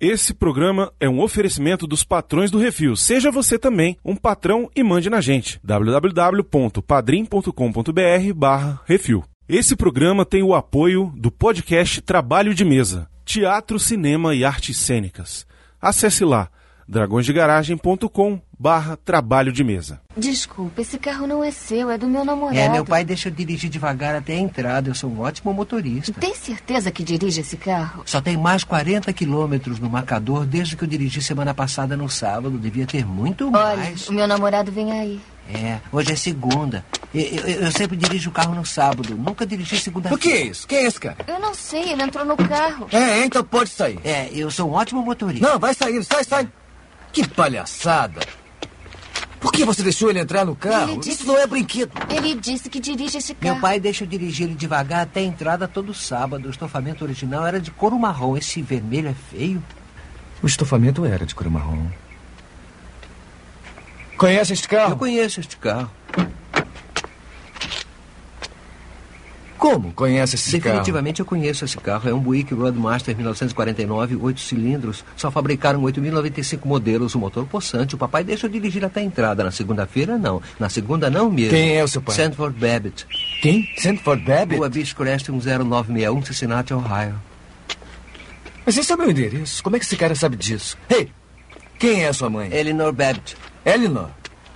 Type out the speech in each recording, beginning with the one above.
Esse programa é um oferecimento dos patrões do Refil. Seja você também um patrão e mande na gente. www.padrim.com.br barra Refil. Esse programa tem o apoio do podcast Trabalho de Mesa, Teatro, Cinema e Artes Cênicas. Acesse lá dragõesdegaragem.com barra trabalho de mesa. Desculpa, esse carro não é seu, é do meu namorado. É, meu pai deixa eu dirigir devagar até a entrada. Eu sou um ótimo motorista. Tem certeza que dirige esse carro? Só tem mais 40 quilômetros no marcador desde que eu dirigi semana passada no sábado. Devia ter muito Olha, mais. o meu namorado vem aí. É, hoje é segunda. Eu, eu- eu sempre dirijo o carro no sábado. Nunca dirigi segunda-feira. O que é isso? Quem é esse cara? Eu não sei, ele entrou no carro. É, então pode sair. É, eu sou um ótimo motorista. Não, vai sair, sai, sai. Que palhaçada. Por que você deixou ele entrar no carro? Disse- Isso não é brinquedo. Ele disse que dirige esse carro. Meu pai deixa eu dirigir ele devagar até a entrada todo sábado. O estofamento original era de couro marrom. Esse vermelho é feio. O estofamento era de cor marrom. Conhece este carro? Eu conheço este carro. Como conhece esse carro? Definitivamente eu conheço esse carro. É um Buick Roadmaster 1949, oito cilindros. Só fabricaram 8.095 modelos. O motor possante. O papai deixa eu dirigir até a entrada. Na segunda-feira, não. Na segunda, não mesmo. Quem é o seu pai? Sanford Babbitt. Quem? Sanford Babbitt? Rua Beach Crest 10961, Cincinnati, Ohio. Mas esse é o meu endereço. Como é que esse cara sabe disso? Ei, quem é a sua mãe? Eleanor Babbitt. Eleanor.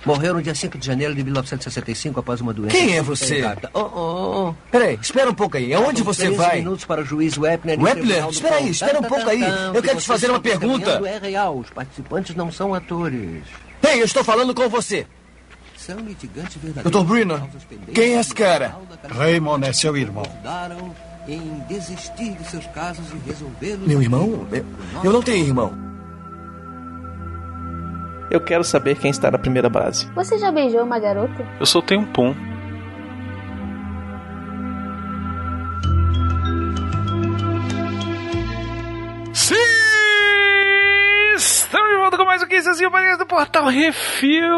Morreu no dia 5 de janeiro de 1965 após uma doença. Quem é você? Oh, oh, oh. Peraí, espera um pouco aí. Aonde Faltam você 13 vai? minutos para o juiz Wepner. Wepner, espera aí, espera um Tá, pouco tá, aí. tá, Eu quero te fazer uma pergunta. É real. Os participantes não são atores. Ei, eu estou falando com você. São litigantes verdadeiros. Dr. Causas pendentes quem é esse cara? Raymond é seu irmão. em desistir de seus casos e resolvê-los. Meu irmão? Eu, eu não tenho irmão. Eu quero saber quem está na primeira base. Você já beijou uma garota? Eu soltei um pum. Assim, o podcast do Portal Refil,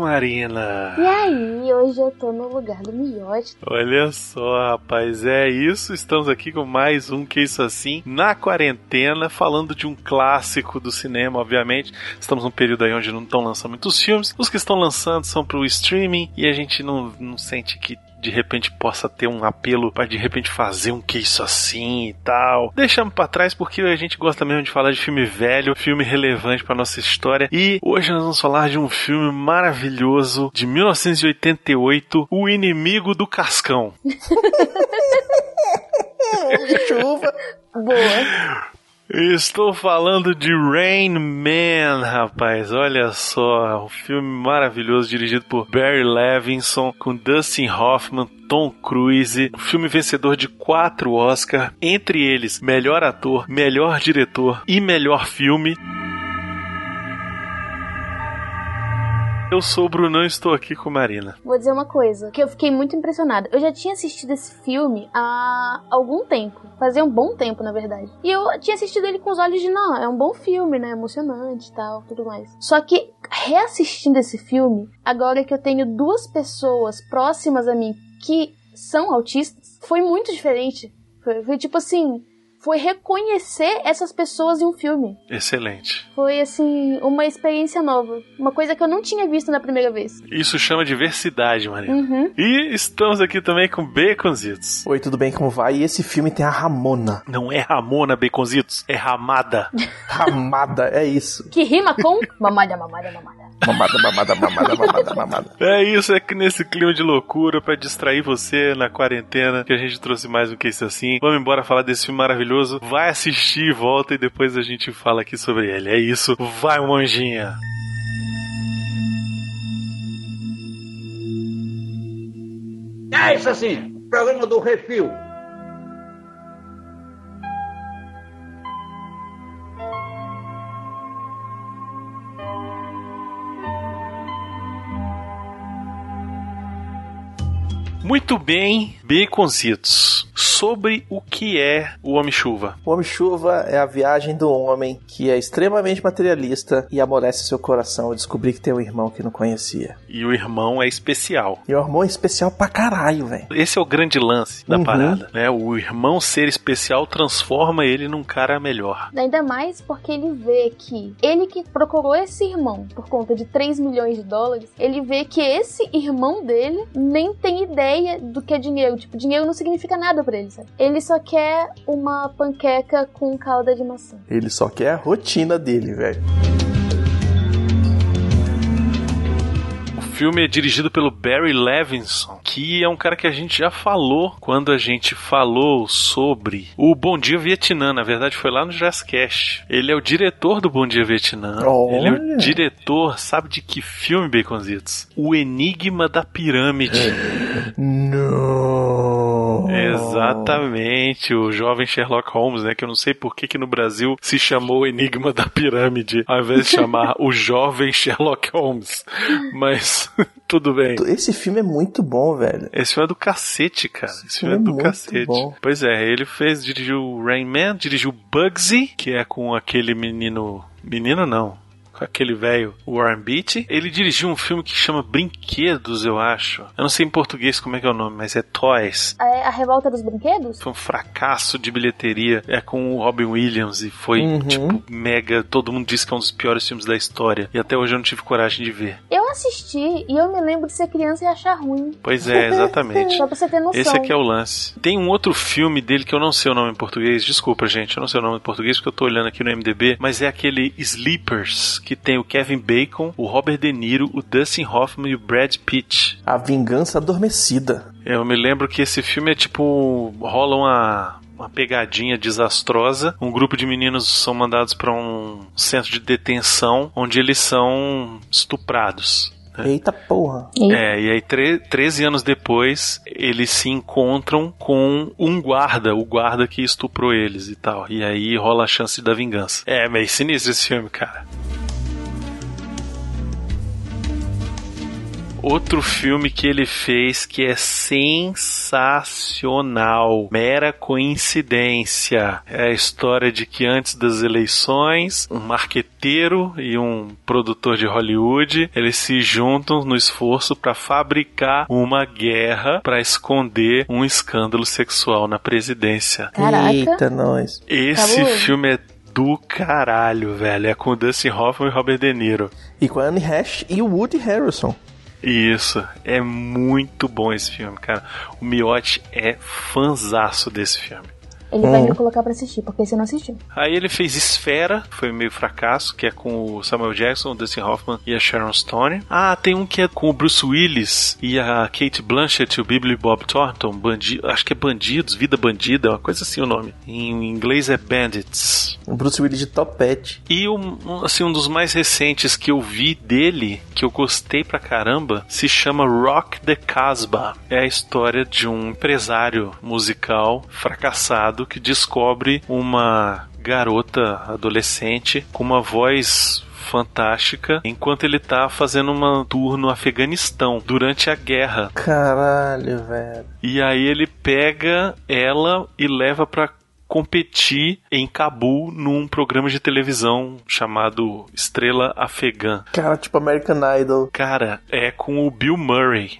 Marina. E aí, hoje eu tô no lugar do miote. Olha só, rapaz, é isso. Estamos aqui com mais um que isso assim na quarentena, falando de um clássico do cinema, obviamente. Estamos num período aí onde não estão lançando muitos filmes. Os que estão lançando são pro streaming e a gente não, não sente que de repente possa ter um apelo para de repente fazer um que isso assim e tal. Deixamos pra trás porque a gente gosta mesmo de falar de filme velho, filme relevante pra nossa história. E hoje nós vamos falar de um filme maravilhoso de 1988, O Inimigo do Cascão. Chuva. Boa. Estou falando de Rain Man, rapaz. Olha só, um filme maravilhoso dirigido por Barry Levinson, com Dustin Hoffman, Tom Cruise. Um filme vencedor de quatro Oscars, entre eles melhor ator, melhor diretor e melhor filme. Eu sou o Brunão e estou aqui com Marina. Vou dizer uma coisa, que eu fiquei muito impressionada. Eu já tinha assistido esse filme há algum tempo. Fazia um bom tempo, na verdade. E eu tinha assistido ele com os olhos de, não, é um bom filme, né? Emocionante e tal, tudo mais. Só que, reassistindo esse filme, agora que eu tenho duas pessoas próximas a mim que são autistas, foi muito diferente. Foi, foi tipo assim, foi reconhecer essas pessoas em um filme. Excelente. Foi assim, uma experiência nova. Uma coisa que eu não tinha visto na primeira vez. Isso chama diversidade, Marina. Uhum. E estamos aqui também com Baconzitos. Oi, tudo bem? Como vai? E esse filme tem a Ramona. Não é Ramona Baconzitos, é Ramada. Ramada, é isso. Que rima com mamada, mamada, mamada. Mamada, mamada, mamada, mamada, mamada. É isso, é que nesse clima de loucura, pra distrair você na quarentena, que a gente trouxe mais um que isso assim. Vamos embora falar desse filme maravilhoso. Vai assistir, volta e depois a gente fala aqui sobre ele. É isso. Vai, monjinha. É isso assim, programa do Refil. Muito bem, baconzitos. Sobre o que é o Homem-Chuva. O Homem-Chuva é a viagem do homem que é extremamente materialista e amolece seu coração ao descobrir que tem um irmão que não conhecia. E o irmão é especial. E o irmão é especial pra caralho, velho. Esse é o grande lance da Uhum. parada, né? O irmão ser especial transforma ele num cara melhor. Ainda mais porque ele vê que ele que procurou esse irmão por conta de 3 milhões de dólares, ele vê que esse irmão dele nem tem ideia do que é dinheiro. Tipo, dinheiro não significa nada pra ele, sabe? Ele só quer uma panqueca com calda de maçã. Ele só quer a rotina dele, velho. O filme é dirigido pelo Barry Levinson, que é um cara que a gente já falou quando a gente falou sobre o Bom Dia Vietnã. Na verdade, foi lá no Jazzcast. Ele é o diretor do Bom Dia Vietnã. Olha. Ele é o diretor, sabe de que filme, Baconzitos? O Enigma da Pirâmide. Não. Exatamente, o jovem Sherlock Holmes, né? Que eu não sei por que, que no Brasil se chamou Enigma da Pirâmide, ao invés de chamar o jovem Sherlock Holmes. Mas tudo bem. Esse filme é muito bom, velho. Esse filme é do cacete, cara. Esse filme é filme é do muito cacete. bom. Pois é, ele fez, dirigiu Rain Man, dirigiu Bugsy, que é com aquele menino. Menino não. Com aquele velho Warren Beatty. Ele dirigiu um filme que chama Brinquedos, eu acho. Eu não sei em português como é que é o nome, mas é Toys. A, a revolta dos brinquedos? Foi um fracasso de bilheteria. É com o Robin Williams e foi, Uhum. tipo, mega. Todo mundo diz que é um dos piores filmes da história. E até hoje eu não tive coragem de ver. Eu assisti e eu me lembro de ser criança e achar ruim. Pois é, exatamente. Só pra você ter noção. Esse aqui é o lance. Tem um outro filme dele que eu não sei o nome em português. Desculpa, gente, eu não sei o nome em português porque eu tô olhando aqui no MDB. Mas é aquele Sleepers, que tem o Kevin Bacon, o Robert De Niro, o Dustin Hoffman e o Brad Pitt. A Vingança Adormecida. Eu me lembro que esse filme é tipo. rola uma. Uma pegadinha desastrosa. Um grupo de meninos são mandados para um centro de detenção onde eles são estuprados. Eita porra. É, e aí tre 13 anos depois, eles se encontram com um guarda, o guarda que estuprou eles e tal. E aí rola a chance da vingança. É, meio sinistro esse filme, cara. Outro filme que ele fez que é sensacional, mera coincidência. É a história de que antes das eleições, um marqueteiro e um produtor de Hollywood, eles se juntam no esforço para fabricar uma guerra para esconder um escândalo sexual na presidência. Caraca. Eita, nós. Esse Cabuloso. filme é do caralho, velho. É com o Dustin Hoffman e Robert De Niro. E com a Anne Hash e o Woody Harrelson. Isso, é muito bom esse filme, cara. O Miotti é fanzaço desse filme. Ele vai Uhum. me colocar pra assistir, porque você não assistiu. Aí ele fez Esfera, foi meio fracasso, que é com o Samuel Jackson, o Dustin Hoffman e a Sharon Stone. Ah, tem um que é com o Bruce Willis e a Kate Blanchett e o Billy Bob Thornton, bandi acho que é Bandidos, Vida Bandida, uma coisa assim o nome. Em inglês é Bandits. O Bruce Willis de topete. E um, um, assim, um dos mais recentes que eu vi dele, que eu gostei pra caramba, se chama Rock the Casbah. É a história de um empresário musical fracassado que descobre uma garota adolescente com uma voz fantástica enquanto ele tá fazendo uma tour no Afeganistão durante a guerra. Caralho, velho. E aí ele pega ela e leva pra competir em Cabul num programa de televisão chamado Estrela Afegã. Cara, tipo American Idol. Cara, é com o Bill Murray.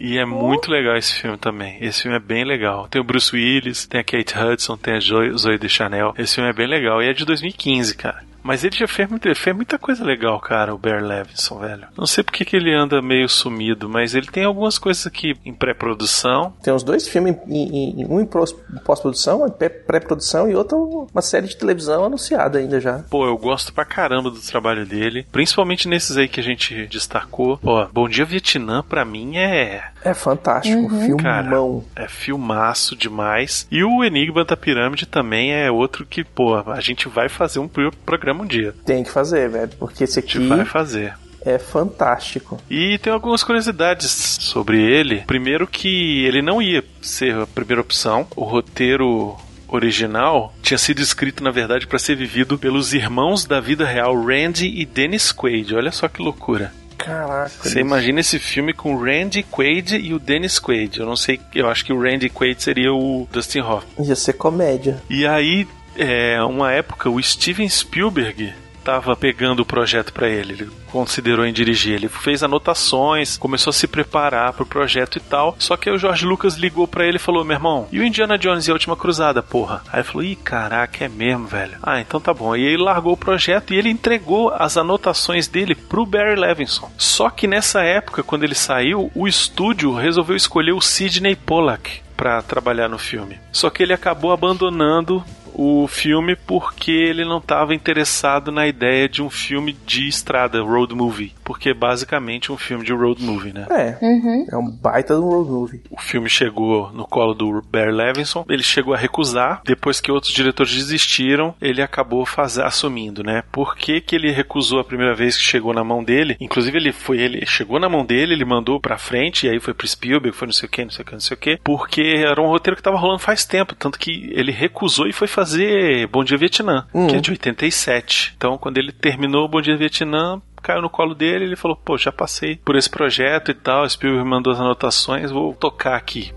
e é muito legal esse filme também. Esse filme é bem legal. Tem o Bruce Willis, tem a Kate Hudson, tem a Zoe, Zoe de Chanel. Esse filme é bem legal. E é de 2015, cara. Mas ele já fez, muito- fez muita coisa legal, cara, o Bear Levinson, velho. Não sei porque que ele anda meio sumido, mas ele tem algumas coisas aqui em pré-produção. Tem uns dois filmes, em- em- um em pós- pós-produção, um pré-produção e outro uma série de televisão anunciada ainda já. Pô, eu gosto pra caramba do trabalho dele. Principalmente nesses aí que a gente destacou. Pô, Bom Dia Vietnã, pra mim, é. É fantástico, filmão. Cara, é filmaço demais. E o Enigma da Pirâmide também é outro que, pô, a gente vai fazer um pro- programa um dia. Tem que fazer, velho, porque esse A aqui gente vai fazer. é fantástico. E tem algumas curiosidades sobre ele. Primeiro que ele não ia ser a primeira opção. O roteiro original tinha sido escrito, na verdade, para ser vivido pelos irmãos da vida real, Randy e Dennis Quaid. Olha só que loucura. Caraca. Você imagina esse filme com o Randy Quaid e o Dennis Quaid. Eu não sei, eu acho que o Randy Quaid seria o Dustin Hoffman. Ia ser comédia. E aí, é, uma época, o Steven Spielberg tava pegando o projeto para ele. Ele considerou em dirigir. Ele fez anotações, começou a se preparar pro projeto e tal. Só que aí o Jorge Lucas ligou para ele e falou: Meu irmão, e o Indiana Jones e a Última Cruzada, porra? Aí ele falou: Ih, caraca, é mesmo, velho. Ah, então tá bom. E ele largou o projeto e ele entregou as anotações dele pro Barry Levinson. Só que nessa época, quando ele saiu, o estúdio resolveu escolher o Sidney Pollack para trabalhar no filme. Só que ele acabou abandonando o filme porque ele não estava interessado na ideia de um filme de estrada, road movie. Porque é basicamente um filme de road movie, né? É. Uhum. É um baita de um road movie. O filme chegou no colo do Barry Levinson, ele chegou a recusar, depois que outros diretores desistiram, ele acabou faz... assumindo, né? Por que, que ele recusou a primeira vez que chegou na mão dele? Inclusive ele foi, ele chegou na mão dele, ele mandou pra frente, e aí foi pro Spielberg, foi não sei o que, não sei o que, não sei o que, porque era um roteiro que tava rolando faz tempo, tanto que ele recusou e foi fazer Bom Dia Vietnã, Hum. que é de 87. Então, quando ele terminou Bom Dia Vietnã, caiu no colo dele, ele falou: "Pô, já passei por esse projeto e tal, Spielberg mandou as anotações, vou tocar aqui".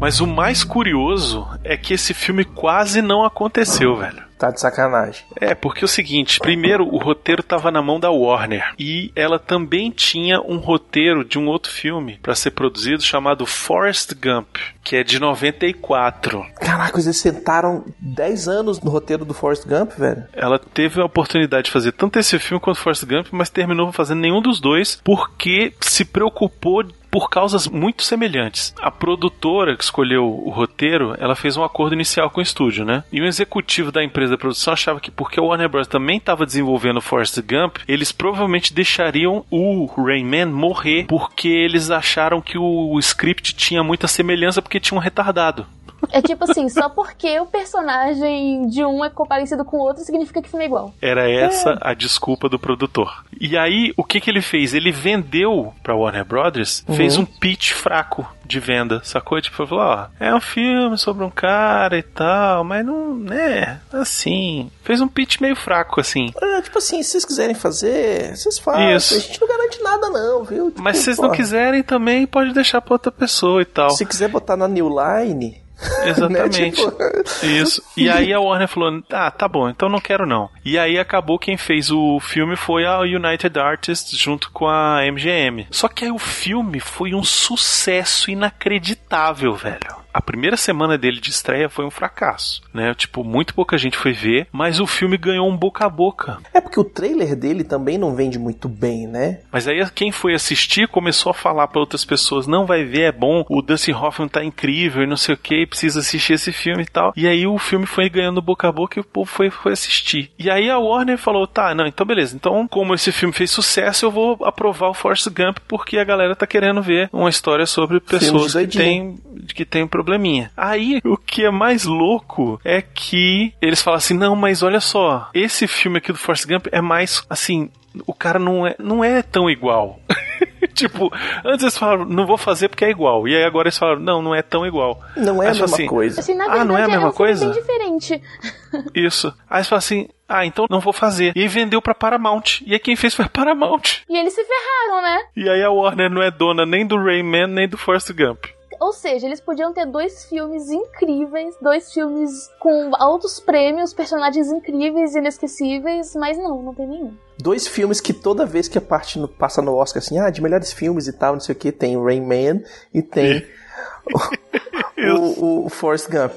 Mas o mais curioso é que esse filme quase não aconteceu, velho. Tá de sacanagem. É, porque é o seguinte, primeiro o roteiro tava na mão da Warner e ela também tinha um roteiro de um outro filme para ser produzido chamado Forrest Gump, que é de 94. Caraca, eles sentaram 10 anos no roteiro do Forrest Gump, velho. Ela teve a oportunidade de fazer tanto esse filme quanto Forrest Gump, mas terminou fazendo nenhum dos dois porque se preocupou por causas muito semelhantes. A produtora que escolheu o roteiro, ela fez um acordo inicial com o estúdio, né? E o executivo da empresa da produção achava que porque o Warner Bros. também estava desenvolvendo Forrest Gump, eles provavelmente deixariam o Rayman morrer porque eles acharam que o script tinha muita semelhança porque tinha um retardado. É tipo assim, só porque o personagem de um é parecido com o outro significa que o filme é igual. Era essa a desculpa do produtor. E aí, o que que ele fez? Ele vendeu pra Warner Brothers, fez um pitch fraco de venda, sacou? Tipo, falou, ó, é um filme sobre um cara e tal, mas não, né, assim, fez um pitch meio fraco, assim. É, tipo assim, se vocês quiserem fazer, vocês fazem. Isso. A gente não garante nada, não, viu? Tipo, Mas se vocês não porra, quiserem também, pode deixar pra outra pessoa e tal. Se quiser botar na New Line. Exatamente. né, tipo, Isso. E aí a Warner falou: ah, tá bom, então não quero não. E aí acabou quem fez o filme foi a United Artists junto com a MGM. Só que aí o filme foi um sucesso inacreditável, velho. A primeira semana dele de estreia foi um fracasso, né? Tipo, muito pouca gente foi ver, mas o filme ganhou um boca a boca. É porque o trailer dele também não vende muito bem, né? Mas aí quem foi assistir começou a falar pra outras pessoas: não vai ver, é bom, o Dustin Hoffman tá incrível e não sei o que, precisa assistir esse filme e tal. E aí o filme foi ganhando boca a boca e o povo foi, foi assistir. E aí a Warner falou: tá, não, então beleza, então como esse filme fez sucesso, eu vou aprovar o Forrest Gump porque a galera tá querendo ver uma história sobre pessoas que têm que tem um probleminha. Aí, o que é mais louco é que eles falam assim: não, mas olha só, esse filme aqui do Forrest Gump é mais assim. O cara não é, não é tão igual. tipo, antes eles falaram, não vou fazer porque é igual. E aí agora eles falaram, não, não é tão igual. Não é Aí a mesma assim, coisa. Assim, na Ah, verdade, não é a mesma um filme coisa? bem diferente. Isso. Aí eles falam assim, ah, então não vou fazer. E aí vendeu pra Paramount. E aí quem fez foi a Paramount. E eles se ferraram, né? E aí a Warner não é dona nem do Rayman, nem do Forrest Gump. Ou seja, eles podiam ter dois filmes incríveis, dois filmes com altos prêmios, personagens incríveis e inesquecíveis, mas não, não tem nenhum. Dois filmes que toda vez que a parte no- passa no Oscar, assim, ah, de melhores filmes e tal, não sei o que, tem o Rain Man e tem o, o, o Forrest Gump.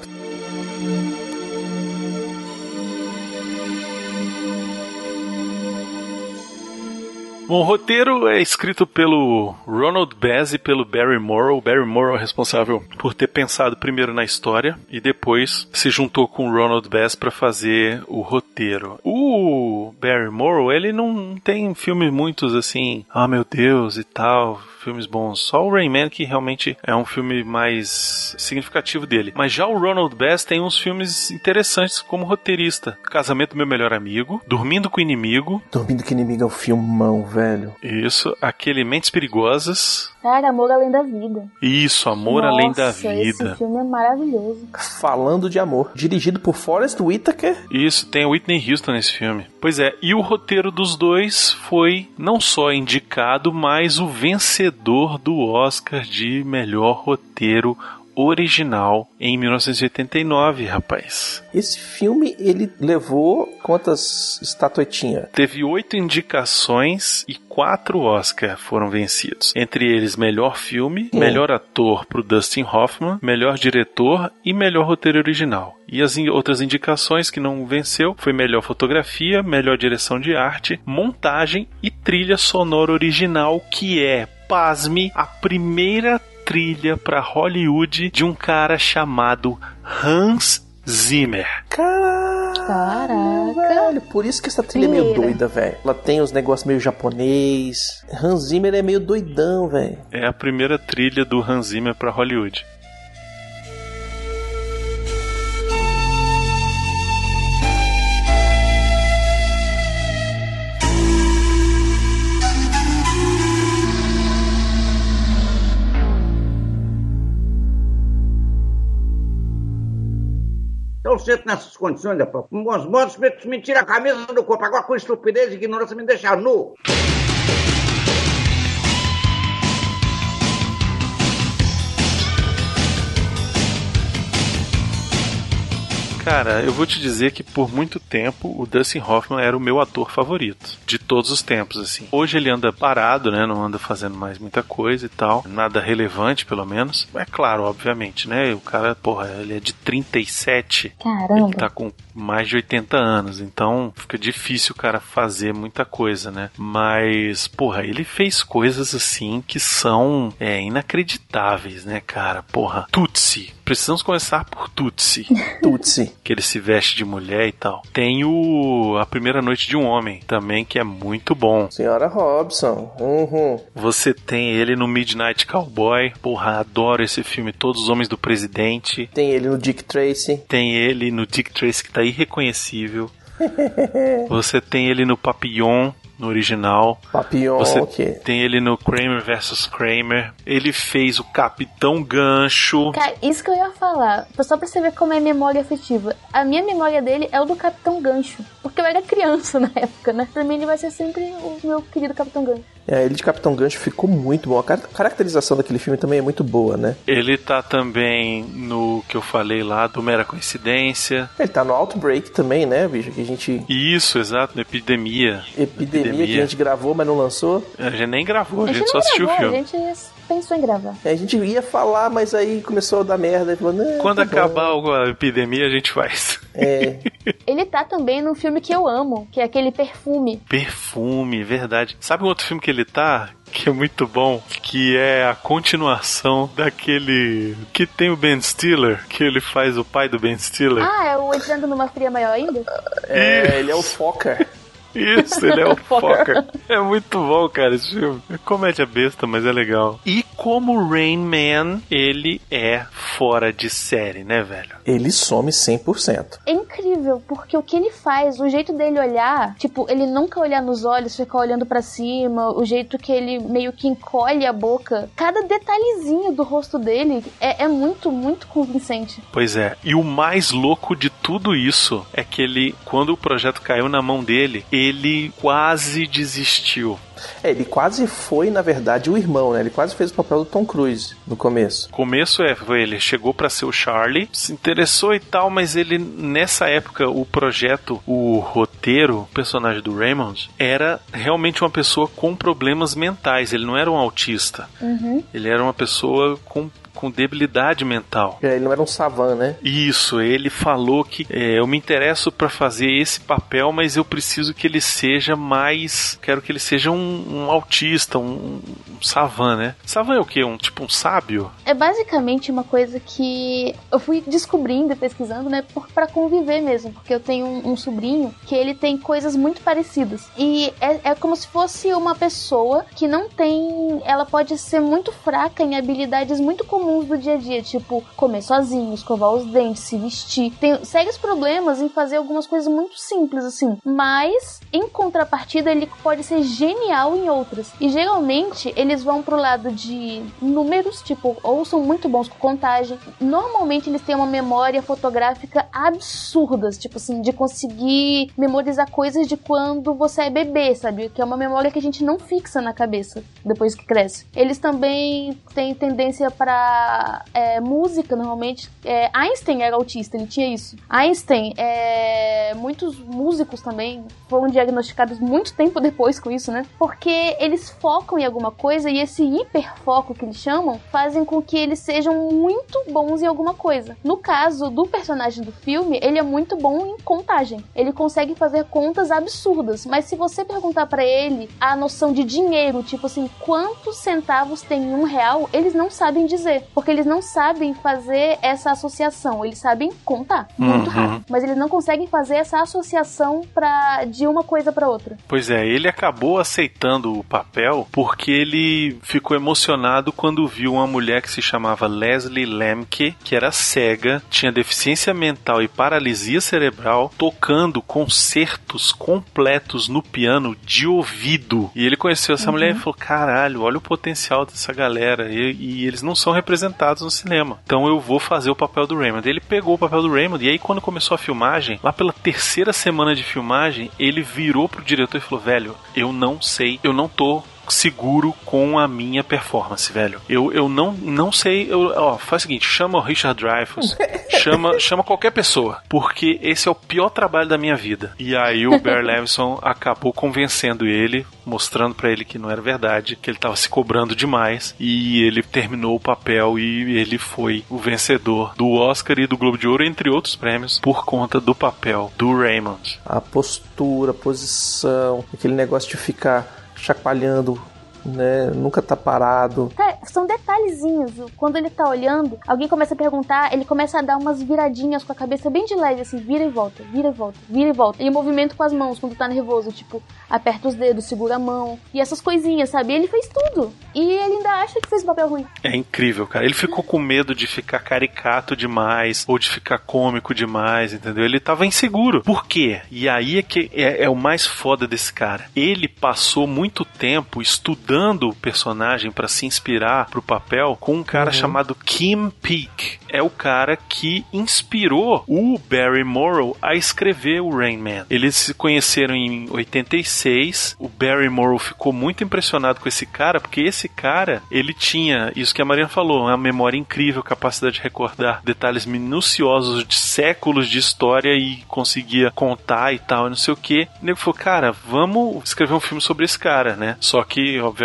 Bom, o roteiro é escrito pelo Ronald Bass e pelo Barry Morrow. O Barry Morrow é responsável por ter pensado primeiro na história e depois se juntou com o Ronald Bass para fazer o roteiro. O Barry Morrow, ele não tem filmes muitos assim, ah meu Deus e tal, filmes bons. Só o Rayman que realmente é um filme mais significativo dele. Mas já o Ronald Bass tem uns filmes interessantes como roteirista. Casamento do Meu Melhor Amigo, Dormindo com o Inimigo, Dormindo que inimigo é um filmão, velho. isso, aquele Mentes Perigosas, Cara, Amor Além da Vida. Isso, Amor Além da Nossa, Vida. Esse filme é maravilhoso. Falando de amor. Dirigido por Forrest Whitaker. Isso, tem Whitney Houston nesse filme. Pois é, e o roteiro dos dois foi não só indicado, mas o vencedor do Oscar de melhor roteiro original em 1989, rapaz. Esse filme, ele levou quantas estatuetinhas? Teve oito indicações e quatro Oscar foram vencidos. Entre eles, melhor filme, melhor ator pro Dustin Hoffman, melhor diretor e melhor roteiro original. E as in- outras indicações que não venceu foi melhor fotografia, melhor direção de arte, montagem e trilha sonora original, que é, pasme, a primeira trilha para Hollywood de um cara chamado Hans Zimmer. Caraca, Caraca. velho. Por isso que essa trilha é meio doida, velho. Ela tem os negócios meio japonês. Hans Zimmer é meio doidão, velho. É a primeira trilha do Hans Zimmer para Hollywood. Então, sempre nessas condições, rapaz, com bons modos, me a camisa do corpo. Agora, com estupidez e ignorância, me deixa nu. Cara, eu vou te dizer que por muito tempo o Dustin Hoffman era o meu ator favorito. De todos os tempos, assim. Hoje ele anda parado, né? Não anda fazendo mais muita coisa e tal. Nada relevante, pelo menos. É claro, obviamente, né? O cara, porra, ele é de 37. Ele Caramba. tá com mais de 80 anos, então fica difícil o cara fazer muita coisa, né? Mas, porra, ele fez coisas assim que são é, inacreditáveis, né, cara? Porra, Tutsi. Precisamos começar por Tutsi, Tutsi. Que ele se veste de mulher e tal. Tem o A Primeira Noite de um Homem, também, que é muito bom. Senhora Robson. Uhum. Você tem ele no Midnight Cowboy. Porra, adoro esse filme. Todos os Homens do Presidente. Tem ele no Dick Tracy. Tem ele no Dick Tracy, que tá irreconhecível. Você tem ele no Papillon, no original. Papillon, Você ok. tem ele no Kramer vs Kramer. Ele fez o Capitão Gancho. Cara, isso que eu ia falar, só pra você ver como é memória afetiva. A minha memória dele é o do Capitão Gancho. Porque eu era criança na época, né? Pra mim ele vai ser sempre o meu querido Capitão Gancho. É, ele de Capitão Gancho ficou muito bom. A car- caracterização daquele filme também é muito boa, né? Ele tá também no que eu falei lá do Mera Coincidência. Ele tá no Outbreak também, né, bicho? Que a gente. Isso, exato, no Epidemia. Epidemia, que a gente gravou, mas não lançou. A gente nem gravou, a A gente gente só assistiu o gravou, filme. a gente pensou em gravar. É, A gente ia falar, mas aí começou a dar merda. E falou, não, Quando tá bom. acabar a epidemia, a gente faz. É, Ele tá também num filme que eu amo, que é aquele perfume. Perfume, verdade. Sabe um outro filme que ele tá? Que é muito bom, que é a continuação daquele que tem o Ben Stiller, que ele faz o pai do Ben Stiller. Ah, é o Entrando numa Fria Maior ainda? é, ele é o Fokker. Isso, ele é o Fokker. É muito bom, cara, esse filme. É comédia besta, mas é legal. E como Rain Man, ele é fora de série, né, velho? Ele some 100%. É incrível, porque o que ele faz, o jeito dele olhar, tipo, ele nunca olhar nos olhos, ficar olhando pra cima, o jeito que ele meio que encolhe a boca, cada detalhezinho do rosto dele é, é muito, muito convincente. Pois é. E o mais louco de tudo isso é que ele, quando o projeto caiu na mão dele, ele quase desistiu. É, ele quase foi, na verdade, o irmão, né? Ele quase fez o papel do Tom Cruise no começo. começo é, foi ele chegou pra ser o Charlie, se interessou e tal, mas ele nessa época o projeto, o roteiro, o personagem do Raymond era realmente uma pessoa com problemas mentais, ele não era um autista. Ele era uma pessoa com com debilidade mental. É, Ele não era um savan, né? Isso, ele falou que é, eu me interesso pra fazer esse papel, mas eu preciso que ele seja mais. Quero que ele seja um, um autista, um, um savan, né? Savan é o quê? Um tipo um sábio? É basicamente uma coisa que eu fui descobrindo e pesquisando, né, por, pra conviver mesmo, porque eu tenho um, um sobrinho que ele tem coisas muito parecidas. E é, é como se fosse uma pessoa que não tem. Ela pode ser muito fraca em habilidades muito comuns do dia a dia, tipo comer sozinho, escovar os dentes, se vestir. Tem sérios problemas em fazer algumas coisas muito simples, assim. Mas, em contrapartida, ele pode ser genial em outras. E geralmente ele eles vão pro lado de números, tipo, ou são muito bons com contagem. Normalmente eles têm uma memória fotográfica absurdas, tipo assim, de conseguir memorizar coisas de quando você é bebê, sabe? Que é uma memória que a gente não fixa na cabeça depois que cresce. Eles também têm tendência para é, música, normalmente. É, Einstein era autista, ele tinha isso. Einstein, é, muitos músicos também foram diagnosticados muito tempo depois com isso, né? Porque eles focam em alguma coisa e esse hiperfoco que eles chamam fazem com que eles sejam muito bons em alguma coisa. No caso do personagem do filme, ele é muito bom em contagem. Ele consegue fazer contas absurdas, mas se você perguntar para ele a noção de dinheiro, tipo assim, quantos centavos tem um real, eles não sabem dizer, porque eles não sabem fazer essa associação. Eles sabem contar, muito Uhum. rápido, mas eles não conseguem fazer essa associação para de uma coisa para outra. Pois é, ele acabou aceitando o papel porque ele ficou emocionado quando viu uma mulher que se chamava Leslie Lemke, que era cega, tinha deficiência mental e paralisia cerebral, tocando concertos completos no piano de ouvido. E ele conheceu essa mulher e falou: caralho, olha o potencial dessa galera. E, e eles não são representados no cinema. Então eu vou fazer o papel do Raymond. Ele pegou o papel do Raymond e aí quando começou a filmagem, lá pela terceira semana de filmagem, ele virou pro diretor e falou: velho, eu não sei, eu não tô seguro com a minha performance, velho. Eu, eu não, não sei. Eu, ó, faz o seguinte: chama o Richard Dreyfuss, chama, chama qualquer pessoa, porque esse é o pior trabalho da minha vida. E aí o Bear Levinson acabou convencendo ele, mostrando pra ele que não era verdade, que ele tava se cobrando demais, e ele terminou o papel e ele foi o vencedor do Oscar e do Globo de Ouro, entre outros prêmios, por conta do papel do Raymond. A postura, a posição, aquele negócio de ficar chacoalhando, né? Nunca tá parado. Cara, são detalhezinhos. Quando ele tá olhando, alguém começa a perguntar, ele começa a dar umas viradinhas com a cabeça bem de leve, assim, vira e volta, vira e volta, vira e volta. E movimento com as mãos quando tá nervoso, tipo, aperta os dedos, segura a mão. E essas coisinhas, sabe? Ele fez tudo. E ele ainda acha que fez um papel ruim. É incrível, cara. Ele ficou com medo de ficar caricato demais ou de ficar cômico demais, entendeu? Ele tava inseguro. Por quê? E aí é que é, é o mais foda desse cara. Ele passou muito tempo estudando o personagem para se inspirar pro papel com um cara chamado Kim Peek. É o cara que inspirou o Barry Morrow a escrever o Rain Man. Eles se conheceram em 86. O Barry Morrow ficou muito impressionado com esse cara, porque esse cara, ele tinha, isso que a Mariana falou, uma memória incrível, capacidade de recordar detalhes minuciosos de séculos de história e conseguia contar e tal, não sei o que. O nego falou, cara, vamos escrever um filme sobre esse cara, né? Só que, obviamente,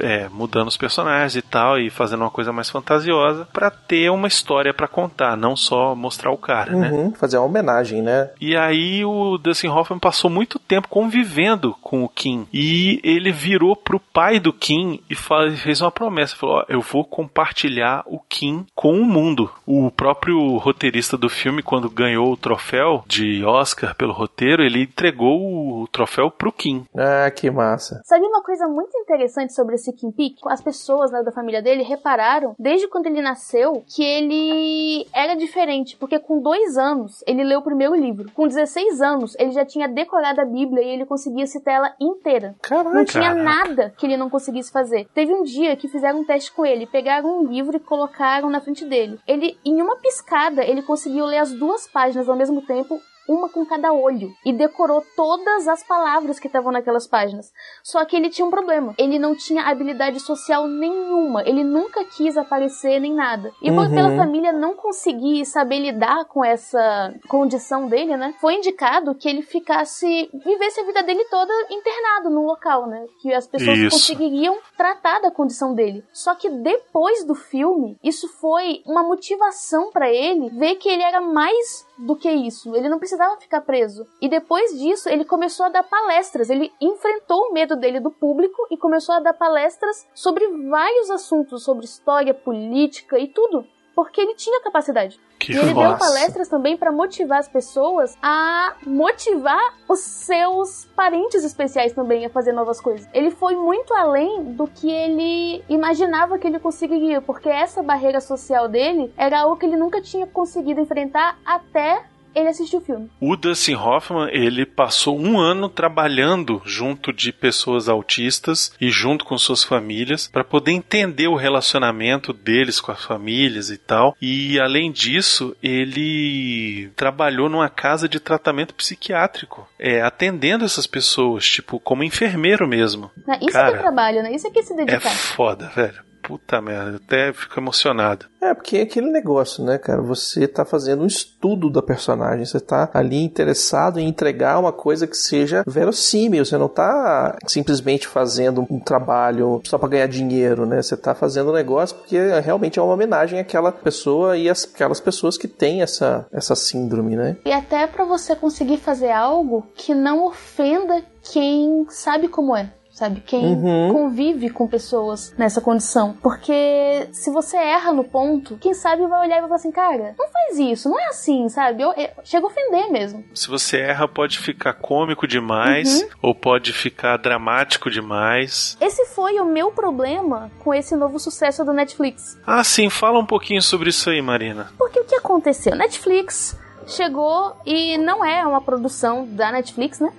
é, mudando os personagens e tal, e fazendo uma coisa mais fantasiosa para ter uma história para contar, não só mostrar o cara, né? Uhum, fazer uma homenagem, né? E aí o Dustin Hoffman passou muito tempo convivendo com o Kim. E ele virou pro pai do Kim e fa- fez uma promessa. Falou, ó, eu vou compartilhar o Kim com o mundo. O próprio roteirista do filme, quando ganhou o troféu de Oscar pelo roteiro, ele entregou o troféu pro Kim. Ah, que massa. Sabe uma coisa muito interessante sobre esse Kim Peek? As pessoas né, da família dele repararam, desde quando ele nasceu, que ele era diferente. Porque com dois anos, ele leu o primeiro livro. Com 16 anos, ele já tinha decorado a Bíblia e ele conseguia citar ela inteira. Caraca. Não tinha nada que ele não conseguisse fazer. Teve um dia que fizeram um teste com ele, pegaram um livro e colocaram na frente dele. Ele, em uma piscada, ele conseguiu ler as duas páginas ao mesmo tempo. Uma com cada olho. E decorou todas as palavras que estavam naquelas páginas. Só que ele tinha um problema. Ele não tinha habilidade social nenhuma. Ele nunca quis aparecer nem nada. E por Uhum. pela família não conseguir saber lidar com essa condição dele, né? Foi indicado que ele ficasse. vivesse a vida dele toda internado num local, né? Que as pessoas Isso. conseguiriam tratar da condição dele. Só que depois do filme, isso foi uma motivação pra ele ver que ele era mais do que isso. Ele não precisava ficar preso. E depois disso, ele começou a dar palestras. Ele enfrentou o medo dele do público e começou a dar palestras sobre vários assuntos, sobre história, política e tudo. Porque ele tinha capacidade. Que E ele deu palestras também pra motivar as pessoas a motivar os seus parentes especiais também a fazer novas coisas. Ele foi muito além do que ele imaginava que ele conseguiria, porque essa barreira social dele era algo que ele nunca tinha conseguido enfrentar até ele assistiu o filme. O Dustin Hoffman, ele passou um ano trabalhando junto de pessoas autistas e junto com suas famílias para poder entender o relacionamento deles com as famílias e tal. E além disso, ele trabalhou numa casa de tratamento psiquiátrico, é, atendendo essas pessoas, tipo, como enfermeiro mesmo. Isso Cara, que é trabalho, né? Isso é se É dedicar. foda, velho. Puta merda, eu até fico emocionado. É, porque é aquele negócio, né, cara? Você tá fazendo um estudo da personagem, você tá ali interessado em entregar uma coisa que seja verossímil, você não tá simplesmente fazendo um trabalho só pra ganhar dinheiro, né? Você tá fazendo um negócio porque realmente é uma homenagem àquela pessoa e às- aquelas pessoas que têm essa, essa síndrome, né? E até pra você conseguir fazer algo que não ofenda quem sabe como é. Sabe? Quem Uhum. convive com pessoas nessa condição. Porque se você erra no ponto, quem sabe vai olhar e vai falar assim, cara, não faz isso, não é assim, sabe? Eu, eu- chega a ofender mesmo. Se você erra, pode ficar cômico demais Uhum. ou pode ficar dramático demais. Esse foi o meu problema com esse novo sucesso do Netflix. Ah, sim, fala um pouquinho sobre isso aí, Marina. Porque o que aconteceu? Netflix chegou e não é uma produção da Netflix, né?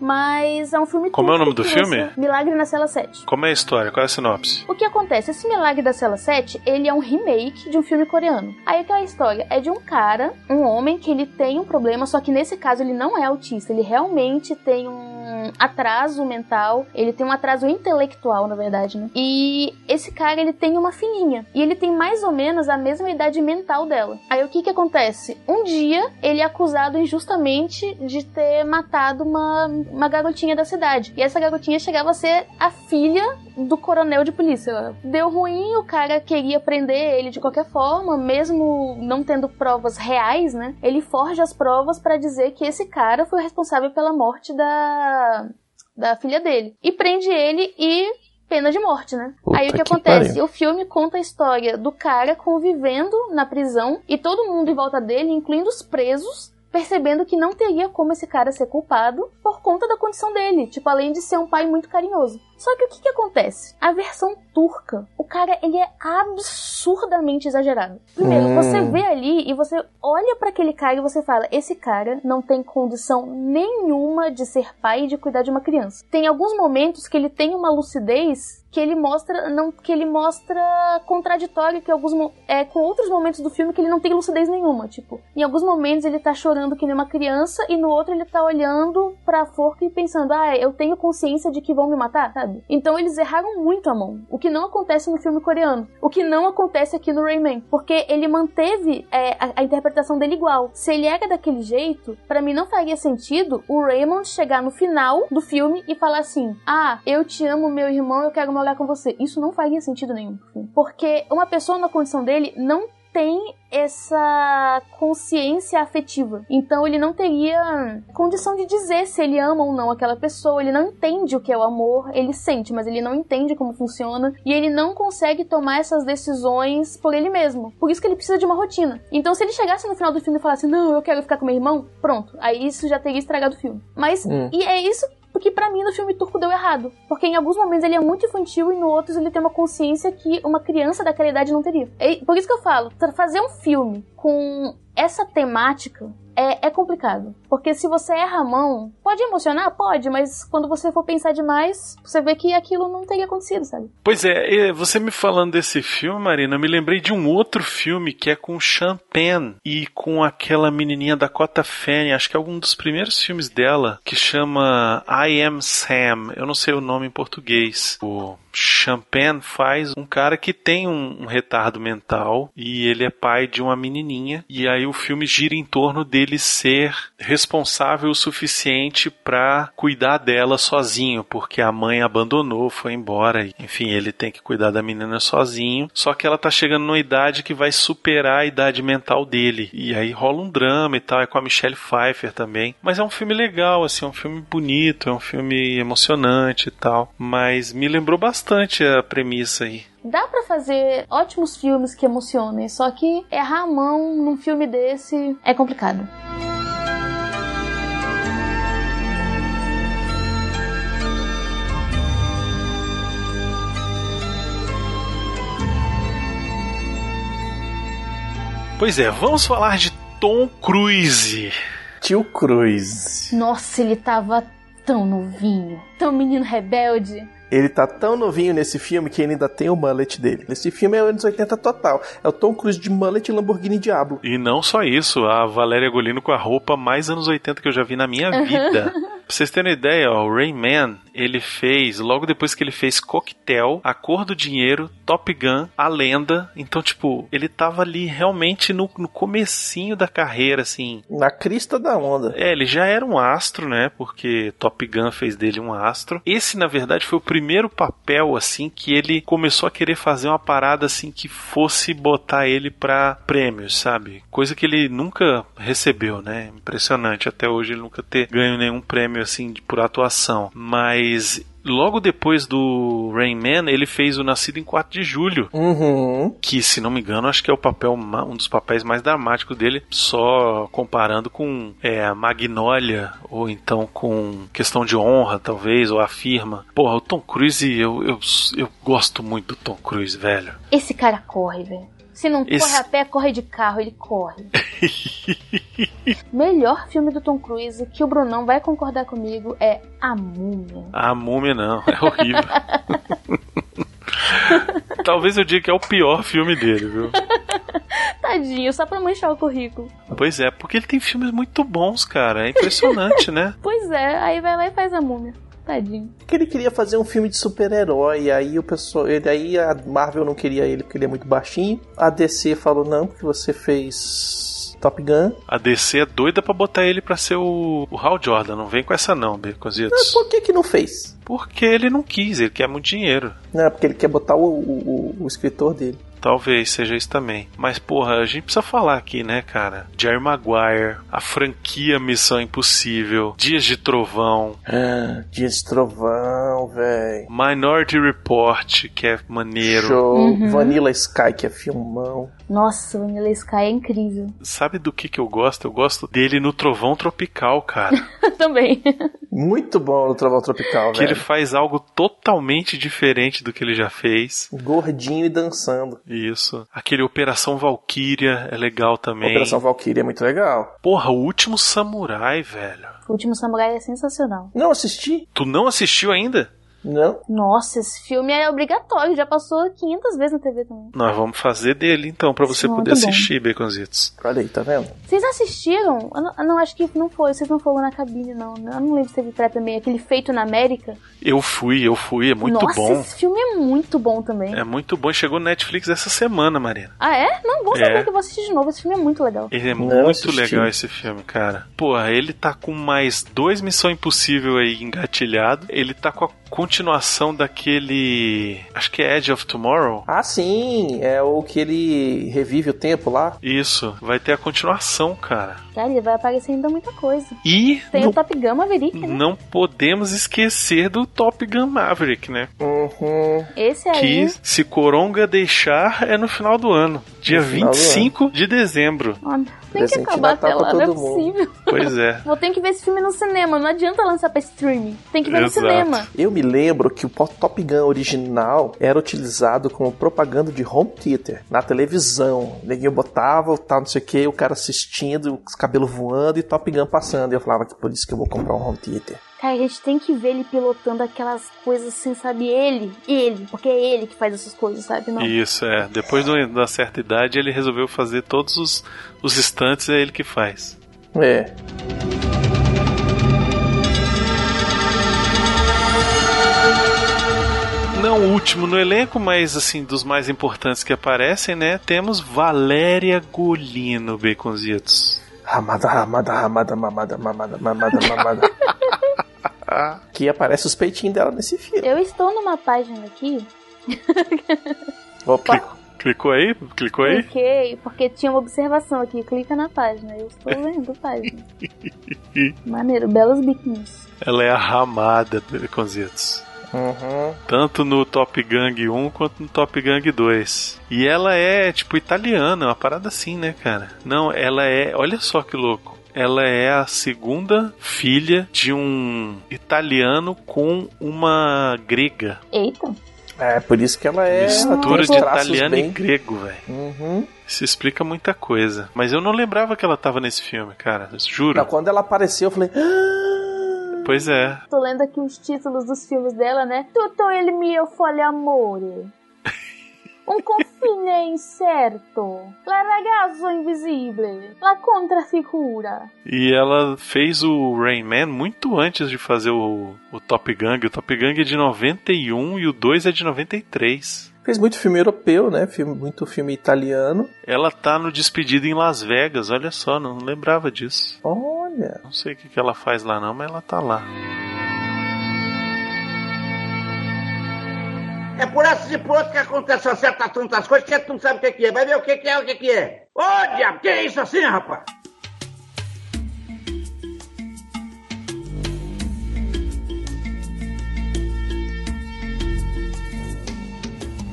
Mas é um filme Como é o nome do que filme? Milagre na Cela 7. Como é a história? Qual é a sinopse? O que acontece? Esse Milagre da Cela 7, ele é um remake de um filme coreano. Aí aquela história é de um cara, um homem, que ele tem um problema, só que nesse caso ele não é autista, ele realmente tem um atraso mental, ele tem um atraso intelectual, na verdade, né? E esse cara, ele tem uma filhinha, e ele tem mais ou menos a mesma idade mental dela. Aí o que que acontece? Um dia, ele é acusado injustamente de ter matado uma, uma garotinha da cidade. E essa garotinha chegava a ser a filha do coronel de polícia. Deu ruim, o cara queria prender ele de qualquer forma, mesmo não tendo provas reais, né? Ele forja as provas pra dizer que esse cara foi o responsável pela morte da da filha dele. E prende ele e pena de morte, né? Puta Aí o que, que acontece? pariu. O filme conta a história do cara convivendo na prisão e todo mundo em volta dele, incluindo os presos, percebendo que não teria como esse cara ser culpado por conta da condição dele, tipo, além de ser um pai muito carinhoso. Só que o que que acontece? A versão turca, o cara, ele é absurdamente exagerado. Primeiro, Hum. você vê ali e você olha pra aquele cara e você fala, esse cara não tem condição nenhuma de ser pai e de cuidar de uma criança. Tem alguns momentos que ele tem uma lucidez que ele mostra não que ele mostra contraditório que alguns é com outros momentos do filme que ele não tem lucidez nenhuma, tipo, em alguns momentos ele tá chorando que nem uma criança e no outro ele tá olhando pra forca e pensando: "Ah, eu tenho consciência de que vão me matar", sabe? Então eles erraram muito a mão, o que não acontece no filme coreano, o que não acontece aqui no Rayman, porque ele manteve é, a, a interpretação dele igual. Se ele era daquele jeito, pra mim não faria sentido o Raymond chegar no final do filme e falar assim: "Ah, eu te amo, meu irmão, eu quero morar com você". Isso não faria sentido nenhum. Porque uma pessoa na condição dele não tem essa consciência afetiva. Então ele não teria condição de dizer se ele ama ou não aquela pessoa. Ele não entende o que é o amor, ele sente, mas ele não entende como funciona e ele não consegue tomar essas decisões por ele mesmo. Por isso que ele precisa de uma rotina. Então se ele chegasse no final do filme e falasse: "Não, eu quero ficar com meu irmão", pronto. Aí isso já teria estragado o filme. Mas Hum. e é isso porque pra mim no filme turco deu errado. Porque em alguns momentos ele é muito infantil e no outros ele tem uma consciência que uma criança daquela idade não teria. É por isso que eu falo, fazer um filme com essa temática é, é complicado. Porque se você erra a mão, pode emocionar? Pode, mas quando você for pensar demais, você vê que aquilo não teria acontecido, sabe? Pois é, você me falando desse filme, Marina, eu me lembrei de um outro filme que é com Champagne e com aquela menininha Dakota Fanning, acho que é algum dos primeiros filmes dela, que chama I Am Sam. Eu não sei o nome em português. O Champagne faz um cara que tem um, um retardo mental e ele é pai de uma menininha e aí o filme gira em torno dele ser responsável o suficiente pra cuidar dela sozinho, porque a mãe abandonou, foi embora, e, enfim, ele tem que cuidar da menina sozinho. Só que ela tá chegando numa idade que vai superar a idade mental dele. E aí rola um drama e tal, é com a Michelle Pfeiffer também. Mas é um filme legal, assim, é um filme bonito, é um filme emocionante e tal. Mas me lembrou bastante a premissa aí. Dá pra fazer ótimos filmes que emocionem, só que errar a mão num filme desse é complicado. Pois é, vamos falar de Tom Cruise. Tio Cruz. Nossa, ele tava tão novinho, tão menino rebelde. Ele tá tão novinho nesse filme que ele ainda tem o mullet dele. Nesse filme é anos 80 total. É o Tom Cruise de mullet e Lamborghini Diablo. E não só isso, a Valéria Golino com a roupa mais anos 80 que eu já vi na minha vida. Pra vocês terem uma ideia, ó, o Rayman, ele fez, logo depois que ele fez Coquetel, A Cor do Dinheiro, Top Gun, A Lenda. Então, tipo, ele tava ali realmente no, no comecinho da carreira, assim. Na crista da onda. É, ele já era um astro, né? Porque Top Gun fez dele um astro. Esse, na verdade, foi o primeiro papel, assim, que ele começou a querer fazer uma parada, assim, que fosse botar ele pra prêmios, sabe? Coisa que ele nunca recebeu, né? Impressionante. Até hoje ele nunca ter ganho nenhum prêmio, assim, de, por atuação. Mas logo depois do Rain Man, ele fez o Nascido em 4 de Julho, Uhum. que, se não me engano, acho que é o papel um dos papéis mais dramáticos dele, só comparando com é, a Magnolia, ou então com Questão de Honra, talvez, ou a Firma. Porra, o Tom Cruise, eu, eu, eu gosto muito do Tom Cruise, velho. Esse cara corre, velho. Se não corre a pé, corre de carro, ele corre. Melhor filme do Tom Cruise, que o Brunão vai concordar comigo, é A Múmia. A Múmia não, é horrível. Talvez eu diga que é o pior filme dele, viu? Tadinho, só pra manchar o currículo. Pois é, porque ele tem filmes muito bons, cara. É impressionante, né? Pois é, aí vai lá e faz A Múmia. Tadinho. Que ele queria fazer um filme de super-herói, aí o pessoal, ele aí a Marvel não queria ele porque ele é muito baixinho. A DC falou não, porque você fez Top Gun. A DC é doida pra botar ele pra ser o, o Hal Jordan. Não vem com essa não, Mas Baconzitos. por que que não fez? Porque ele não quis, ele quer muito dinheiro. Não, porque ele quer botar o, o, o- o escritor dele. Talvez seja isso também. Mas, porra, a gente precisa falar aqui, né, cara? Jerry Maguire, a franquia Missão Impossível, Dias de Trovão, Ah, Dias de Trovão, velho. Minority Report, que é maneiro. Show. Uhum. Vanilla Sky, que é filmão. Nossa, Vanilla Sky é incrível. Sabe do que que eu gosto? Eu gosto dele no Trovão Tropical, cara. Também. Muito bom o Trovão Tropical, que ele velho. Faz algo totalmente diferente do que ele já fez. Gordinho e dançando. Isso. Aquele Operação Valkyria é legal também. Operação Valkyrie é muito legal. Porra, o último samurai, velho. O Último Samurai é sensacional. Não assisti? Tu não assistiu ainda? Não. Nossa, esse filme é obrigatório, já passou 500 vezes na TV também. Nós vamos fazer dele então, pra você Muito poder bom. assistir, Baconzitos. Olha aí, tá vendo? Vocês assistiram? Eu não, eu não acho que não foi, vocês não foram na cabine, não. Eu não lembro se teve pré também. Aquele Feito na América. Eu fui, eu fui, é muito Nossa, bom. esse filme é muito bom também. É muito bom. Chegou no Netflix essa semana, Marina. Ah, é? Não, bom saber É. que eu vou assistir de novo. Esse filme é muito legal. Ele é Não muito assisti. legal esse filme, cara. Porra, ele tá com mais dois Missão Impossível aí engatilhado. Ele tá com a continuação daquele. Acho que é Edge of Tomorrow. Ah, sim. É o que ele revive o tempo lá. Isso, vai ter a continuação, cara. Cara, ele vai aparecer ainda muita coisa. E Tem não, o Top Gun Maverick, né? não podemos esquecer do Top Gun Maverick, né? Uhum. Esse aí. Que se Coronga deixar é no final do ano. Dia No final do 25 de dezembro. Olha, tem que acabar até lá, não é possível. Pois é. Vou ter que ver esse filme no cinema. Não adianta lançar pra streaming. Tem que ver Exato. no cinema. Eu me lembro que o Top Gun original era utilizado como propaganda de home theater na televisão. O neguinho botava, tal, não sei o que, o cara assistindo, os cabelos voando e Top Gun passando. E eu falava que por isso que eu vou comprar um home theater. Cara, a gente tem que ver ele pilotando aquelas coisas sem saber ele. Ele. Porque é ele que faz essas coisas, sabe? Não. Isso, é. Depois de uma certa idade, ele resolveu fazer todos os, os estantes, é ele que faz. É. Não o último no elenco, mas assim, dos mais importantes que aparecem, né? Temos Valéria Golino, Baconzitos. Ramada, ramada, ramada, mamada, mamada, mamada, mamada. que aparece os peitinhos dela nesse filme. Eu estou numa página aqui. Opa! Clicou, clicou aí? Clicou aí? Cliquei, porque tinha uma observação aqui. Clica na página. Eu estou lendo a página. Maneiro, belos biquinhos. Ela é a ramada do Baconzitos. Uhum. Tanto no Top Gang 1 quanto no Top Gang 2. E ela é, tipo, italiana, uma parada assim, né, cara? Não, ela é. Olha só que louco. Ela é a segunda filha de um italiano com uma grega. Eita. É, por isso que ela é. Mistura de italiano bem... e grego, velho. Uhum. Isso explica muita coisa. Mas eu não lembrava que ela tava nesse filme, cara. Juro. Não, quando ela apareceu, eu falei. "Ah!" Pois é. Tô lendo aqui os títulos dos filmes dela, né? Tutto il mio folle amore. Un confine incerto. La ragazzo invisibile. La contrafigura. E ela fez o Rain Man muito antes de fazer o, o Top Gang. O Top Gang é de 91 e o 2 é de 93. Fez muito filme europeu, né? Filme, muito filme italiano. Ela tá no Despedida em Las Vegas, olha só, não lembrava disso. Olha. Não sei o que, que ela faz lá não, mas ela tá lá. É por essas e por que acontecem certas tantas coisas que tu não sabe o que, que é. Vai ver o que, que é, o que, que é. Ô, diabo, que é isso assim, rapaz?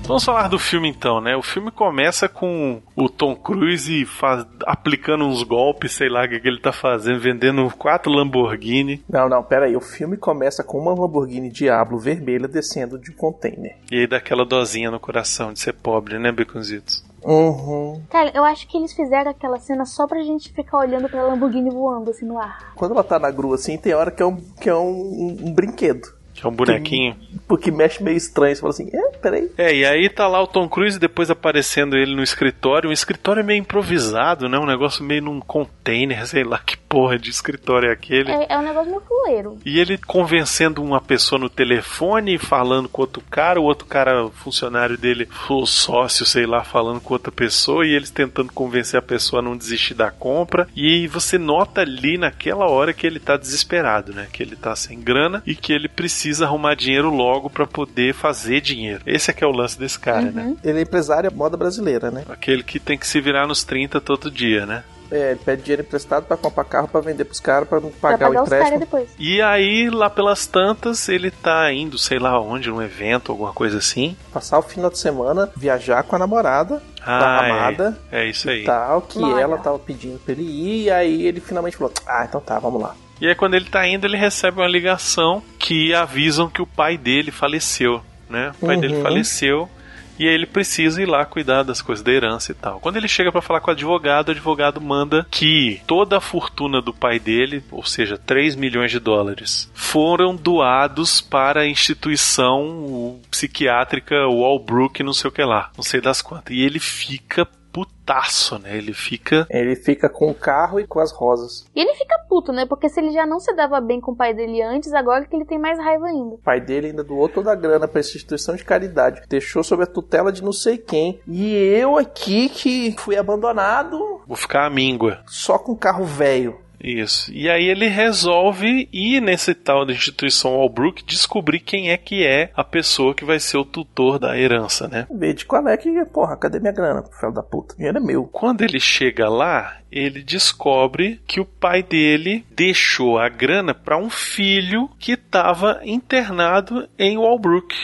Vamos falar do filme então, né? O filme começa com o Tom Cruise faz- aplicando uns golpes, sei lá o que, que ele tá fazendo, vendendo quatro Lamborghini. Não, não, pera aí. O filme começa com uma Lamborghini Diablo vermelha descendo de um container. E aí dá aquela dosinha no coração de ser pobre, né, Beconzitos? Uhum. Cara, eu acho que eles fizeram aquela cena só pra gente ficar olhando pra Lamborghini voando assim no ar. Quando ela tá na grua assim, tem hora que é um, que é um, um- um brinquedo. Que é um bonequinho. Porque mexe meio estranho. Você fala assim, é, peraí. É, e aí tá lá o Tom Cruise depois aparecendo ele no escritório. Um escritório meio improvisado, né? Um negócio meio num container, sei lá que porra de escritório é aquele. É, é um negócio meio fuleiro. E ele convencendo uma pessoa no telefone, falando com outro cara, o outro cara, funcionário dele, o sócio, sei lá, falando com outra pessoa, e eles tentando convencer a pessoa a não desistir da compra. E você nota ali naquela hora que ele tá desesperado, né? Que ele tá sem grana e que ele precisa arrumar dinheiro logo pra poder fazer dinheiro. Esse é que é o lance desse cara, né? Ele é empresário moda brasileira, né? Aquele que tem que se virar nos 30 todo dia, né? É, ele pede dinheiro emprestado pra comprar carro pra vender pros caras pra não Pra pagar, pagar o empréstimo. depois. E aí, lá pelas tantas, ele tá indo, sei lá onde, num evento, alguma coisa assim. Passar o final de semana, viajar com a namorada, da Ah, amada. é, é isso aí. Tal, que Olha. ela tava pedindo pra ele ir, e aí ele finalmente falou: Ah, então tá, vamos lá. E aí, quando ele tá indo, ele recebe uma ligação que avisam que o pai dele faleceu, né? O pai Uhum. dele faleceu e ele precisa ir lá cuidar das coisas da herança e tal. Quando ele chega pra falar com o advogado, o advogado manda que toda a fortuna do pai dele, ou seja, 3 milhões de dólares, foram doados para a instituição psiquiátrica Walbrook, não sei o que lá, não sei das quantas. E ele fica putaço, né? Ele fica Ele fica com o carro e com as rosas. E ele fica puto, né? Porque se ele já não se dava bem com o pai dele antes, agora que ele tem mais raiva ainda. O pai dele ainda doou toda a grana pra essa instituição de caridade. Deixou sob a tutela de não sei quem. E eu aqui que fui abandonado vou ficar amíngua. só com carro velho. Isso. E aí ele resolve ir nesse tal da instituição Walbrook descobrir quem é que é a pessoa que vai ser o tutor da herança, né? Ver de qual é que, porra, cadê minha grana, filho da puta? Dinheiro é meu. Quando ele chega lá, ele descobre que o pai dele deixou a grana para um filho que estava internado em Walbrook.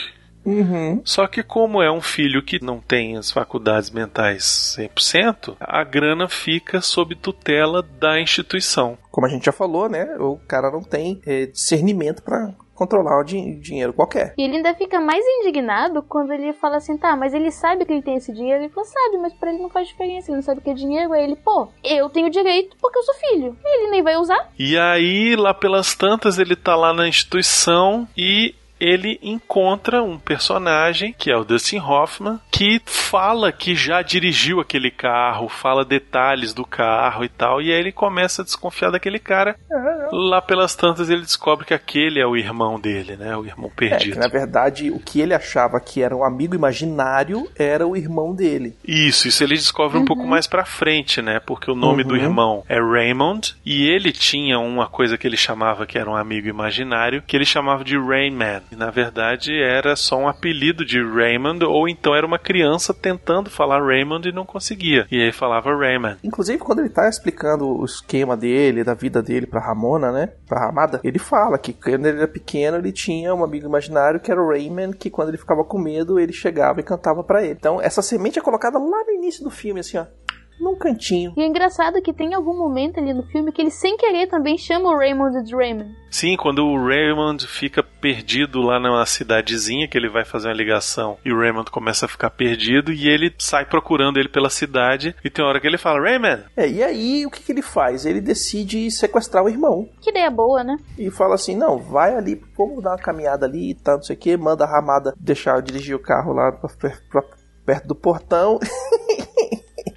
Uhum. Só que como é um filho que não tem as faculdades mentais 100%, a grana fica sob tutela da instituição. Como a gente já falou, né? O cara não tem eh, discernimento pra controlar o din- dinheiro qualquer. E ele ainda fica mais indignado quando ele fala assim, tá, mas ele sabe que ele tem esse dinheiro. Ele falou, sabe, mas pra ele não faz diferença, ele não sabe o que é dinheiro. Aí ele, pô, eu tenho direito porque eu sou filho. Ele nem vai usar. E aí, lá pelas tantas, ele tá lá na instituição e ele encontra um personagem, que é o Dustin Hoffman, que fala que já dirigiu aquele carro, fala detalhes do carro e tal, e aí ele começa a desconfiar daquele cara. Lá pelas tantas ele descobre que aquele é o irmão dele, né? O irmão É, que perdido. na verdade o que ele achava que era um amigo imaginário era o irmão dele. Isso, isso ele descobre um pouco mais pra frente, né? Porque o nome do Uhum. irmão é Raymond e ele tinha uma coisa que ele chamava que era um amigo imaginário, que ele chamava de Rayman. E na verdade era só um apelido de Raymond ou então era uma criança tentando falar Raymond e não conseguia. E aí falava Rayman. Inclusive, quando ele tá explicando o esquema dele, da vida dele pra Ramona, né? Pra Ramada, ele fala que quando ele era pequeno, ele tinha um amigo imaginário que era o Rayman, que quando ele ficava com medo, ele chegava e cantava pra ele. Então, essa semente é colocada lá no início do filme, assim, ó. Num cantinho. E é engraçado que tem algum momento ali no filme que ele sem querer também chama o Raymond de Raymond. Sim, quando o Raymond fica perdido lá numa cidadezinha que ele vai fazer uma ligação e o Raymond começa a ficar perdido e ele sai procurando ele pela cidade e tem uma hora que ele fala, Raymond! É, e aí o que, que ele faz? Ele decide sequestrar o irmão. Que ideia boa, né? E fala assim: não, vai ali, vamos dar uma caminhada ali e tal, não sei o que, manda a ramada deixar eu dirigir o carro lá pra, pra- perto do portão.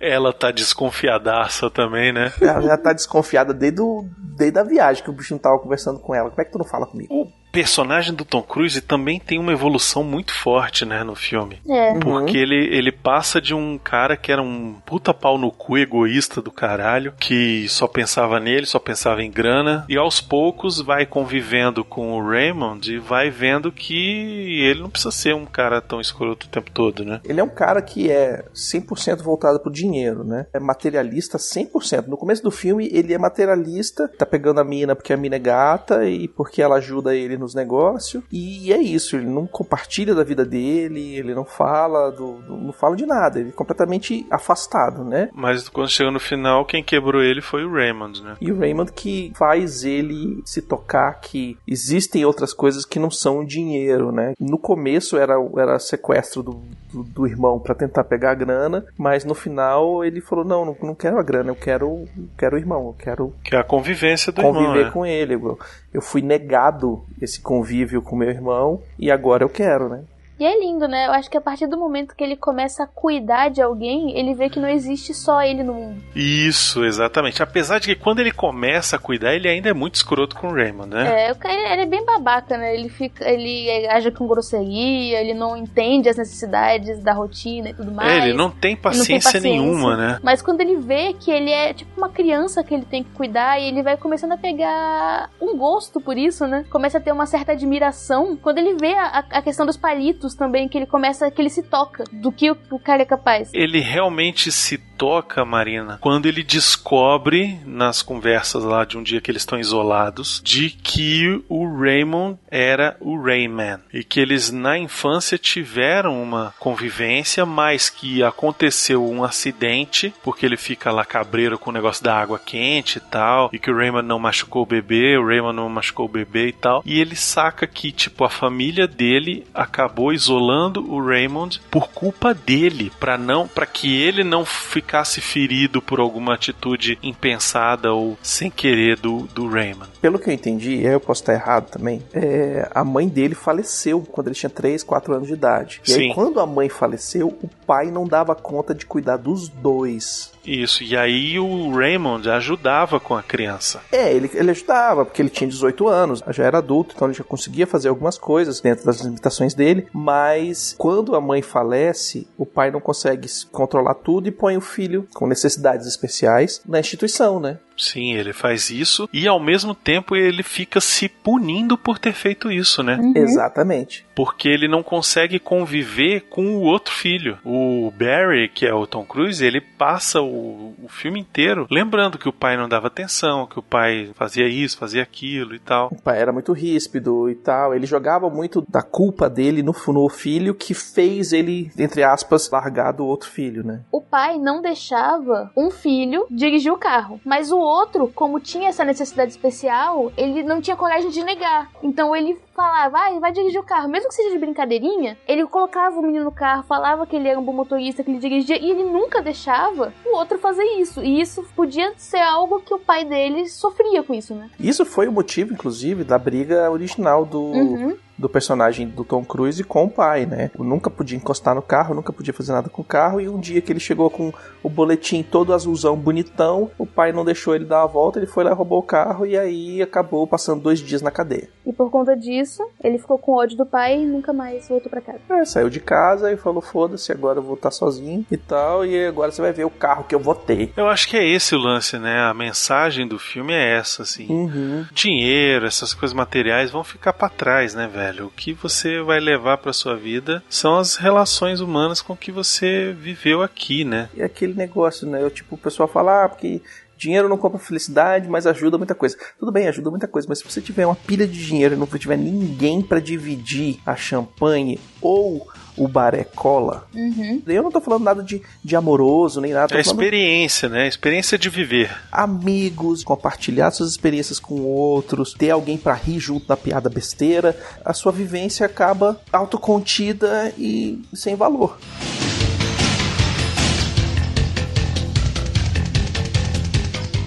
Ela tá desconfiadaça também, né? Ela já tá desconfiada desde, o, desde a viagem que o bichinho tava conversando com ela. Como é que tu não fala comigo? O personagem do Tom Cruise também tem uma evolução muito forte, né, no filme. É. Porque ele, ele passa de um cara que era um puta pau no cu egoísta do caralho, que só pensava nele, só pensava em grana, e aos poucos vai convivendo com o Raymond e vai vendo que ele não precisa ser um cara tão escroto o tempo todo, né? Ele é um cara que é 100% voltado pro dinheiro, né? É materialista 100%. No começo do filme, ele é materialista, tá pegando a mina porque a mina é gata e porque ela ajuda ele nos negócios. E é isso, ele não compartilha da vida dele, ele não fala do, do- não fala de nada, ele é completamente afastado, né? Mas quando chega no final, quem quebrou ele foi o Raymond, né? E o Raymond que faz ele se tocar que existem outras coisas que não são dinheiro, né? No começo era, era sequestro do, do, do irmão para tentar pegar a grana, mas no final ele falou: não, não, não quero a grana, eu quero, quero o irmão, eu quero Que é a convivência do conviver irmão, né? com ele. Eu, eu fui negado esse convívio com meu irmão e agora eu quero, né? E é lindo, né? Eu acho que a partir do momento que ele começa a cuidar de alguém, ele vê que não existe só ele no mundo. Isso, exatamente. Apesar de que quando ele começa a cuidar, ele ainda é muito escroto com o Raymond, né? É, o cara ele é bem babaca, né? Ele fica, ele age com grosseria, ele não entende as necessidades da rotina e tudo mais. É, ele não tem paciência, nenhuma, né? Mas quando ele vê que ele é tipo uma criança que ele tem que cuidar e ele vai começando a pegar um gosto por isso, né? Começa a ter uma certa admiração quando ele vê a, a questão dos palitos também, que ele começa, que ele se toca do que o, cara é capaz. Ele realmente se toca, Marina, quando ele descobre nas conversas lá de um dia que eles estão isolados, de que o Raymond era o Rayman e que eles na infância tiveram uma convivência, mas que aconteceu um acidente porque ele fica lá cabreiro com o negócio da água quente e tal, e que o Raymond não machucou o bebê, o Raymond não machucou o bebê e tal, e ele saca que tipo a família dele acabou isolando o Raymond por culpa dele, para não, para que ele não ficasse ferido por alguma atitude impensada ou sem querer do, do Raymond. Pelo que eu entendi, e aí eu posso estar errado também, é, a mãe dele faleceu quando ele tinha 3, 4 anos de idade. E Sim. aí, quando a mãe faleceu, o pai não dava conta de cuidar dos dois. Isso, e aí o Raymond ajudava com a criança. É, ele, ele ajudava, porque ele tinha 18 anos, já era adulto, então ele já conseguia fazer algumas coisas dentro das limitações dele, mas quando a mãe falece, o pai não consegue controlar tudo e põe o filho com necessidades especiais na instituição, né? Sim, ele faz isso e ao mesmo tempo ele fica se punindo por ter feito isso, né? Exatamente. Porque ele não consegue conviver com o outro filho. O Barry, que é o Tom Cruise, ele passa o, o filme inteiro lembrando que o pai não dava atenção, que o pai fazia isso, fazia aquilo e tal. O pai era muito ríspido e tal. Ele jogava muito da culpa dele no, no filho que fez ele, entre aspas, largar do outro filho, né? O pai não deixava um filho dirigir o carro, mas o outro, como tinha essa necessidade especial, ele não tinha coragem de negar. Então ele falava, vai, vai dirigir o carro, mesmo que seja de brincadeirinha, ele colocava o menino no carro, falava que ele era um bom motorista, que ele dirigia, e ele nunca deixava o outro fazer isso. E isso podia ser algo que o pai dele sofria com isso, né? Isso foi o motivo, inclusive, da briga original do, Uhum. Do personagem do Tom Cruise com o pai, né? Eu nunca podia encostar no carro, nunca podia fazer nada com o carro, e um dia que ele chegou com o boletim todo azulzão, bonitão, o pai não deixou ele dar a volta, ele foi lá, roubou o carro, e aí acabou passando dois dias na cadeia. E por conta disso, ele ficou com ódio do pai e nunca mais voltou pra casa. É, saiu de casa e falou, foda-se, agora eu vou estar sozinho e tal, e agora você vai ver o carro que eu vou ter. Eu acho que é esse o lance, né? A mensagem do filme é essa, assim. Uhum. Dinheiro, essas coisas materiais vão ficar pra trás, né, velho? O que você vai levar pra sua vida são as relações humanas com que você viveu aqui, né? E aquele negócio, né? Eu, tipo, o pessoal fala, ah, porque dinheiro não compra felicidade, mas ajuda muita coisa. Tudo bem, ajuda muita coisa, mas se você tiver uma pilha de dinheiro e não tiver ninguém pra dividir a champanhe ou o baré cola. Uhum. Eu não tô falando nada de, de amoroso, nem nada. É falando experiência, né? Experiência de viver. amigos, compartilhar suas experiências com outros, ter alguém pra rir junto da piada besteira. A sua vivência acaba autocontida e sem valor.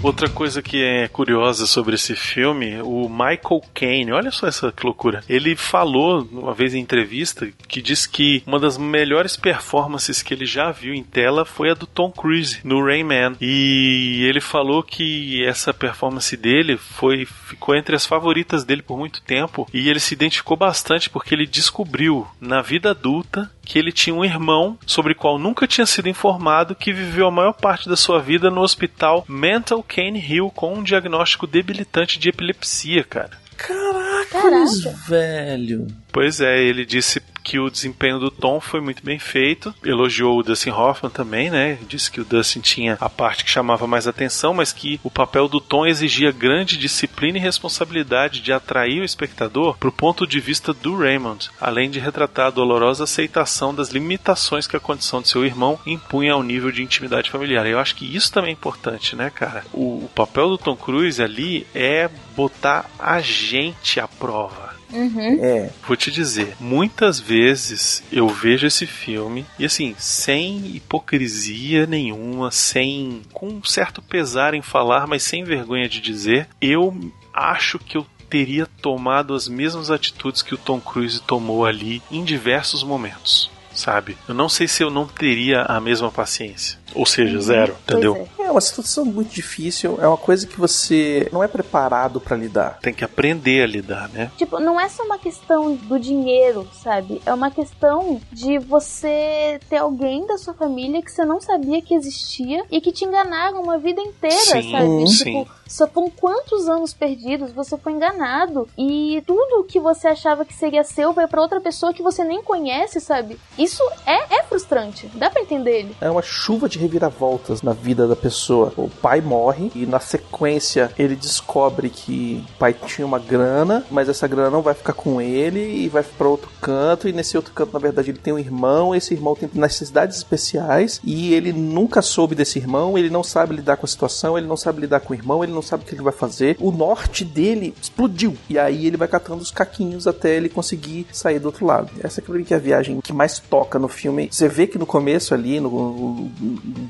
Outra coisa que é curiosa sobre esse filme, o Michael Caine, olha só essa loucura. Ele falou uma vez em entrevista que diz que uma das melhores performances que ele já viu em tela foi a do Tom Cruise no Rain Man. E ele falou que essa performance dele foi ficou entre as favoritas dele por muito tempo e ele se identificou bastante porque ele descobriu na vida adulta que ele tinha um irmão sobre o qual nunca tinha sido informado que viveu a maior parte da sua vida no hospital Mental Cane Hill com um diagnóstico debilitante de epilepsia, cara. Caracas, velho. Pois é, ele disse que o desempenho do Tom foi muito bem feito. Elogiou o Dustin Hoffman também, né? Disse que o Dustin tinha a parte que chamava mais atenção, mas que o papel do Tom exigia grande disciplina e responsabilidade de atrair o espectador para o ponto de vista do Raymond, além de retratar a dolorosa aceitação das limitações que a condição de seu irmão impunha ao nível de intimidade familiar. Eu acho que isso também é importante, né, cara? O, o papel do Tom Cruise ali é botar a gente à prova. Uhum. É, Vou te dizer, muitas vezes eu vejo esse filme e assim, sem hipocrisia nenhuma, sem com um certo pesar em falar, mas sem vergonha de dizer, eu acho que eu teria tomado as mesmas atitudes que o Tom Cruise tomou ali em diversos momentos, sabe? Eu não sei se eu não teria a mesma paciência. Ou seja, zero, Pois entendeu? é. é uma situação muito difícil, é uma coisa que você não é preparado pra lidar. Tem que aprender a lidar, né? Tipo, não é só uma questão do dinheiro, sabe? É uma questão de você ter alguém da sua família que você não sabia que existia e que te enganaram uma vida inteira, Sim, sabe? sim. Tipo, só foram quantos anos perdidos, você foi enganado e tudo que você achava que seria seu vai pra outra pessoa que você nem conhece, sabe? Isso é, é frustrante. Dá pra entender ele. É uma chuva de reviravoltas na vida da pessoa. O pai morre e na sequência ele descobre que o pai tinha uma grana, mas essa grana não vai ficar com ele e vai pra outro canto. E nesse outro canto, na verdade, ele tem um irmão. Esse irmão tem necessidades especiais e ele nunca soube desse irmão. Ele não sabe lidar com a situação, ele não sabe lidar com o irmão, ele não sabe o que ele vai fazer. O norte dele explodiu e aí ele vai catando os caquinhos até ele conseguir sair do outro lado. Essa é que é a viagem que mais toca no filme. Você vê que no começo ali, no, no-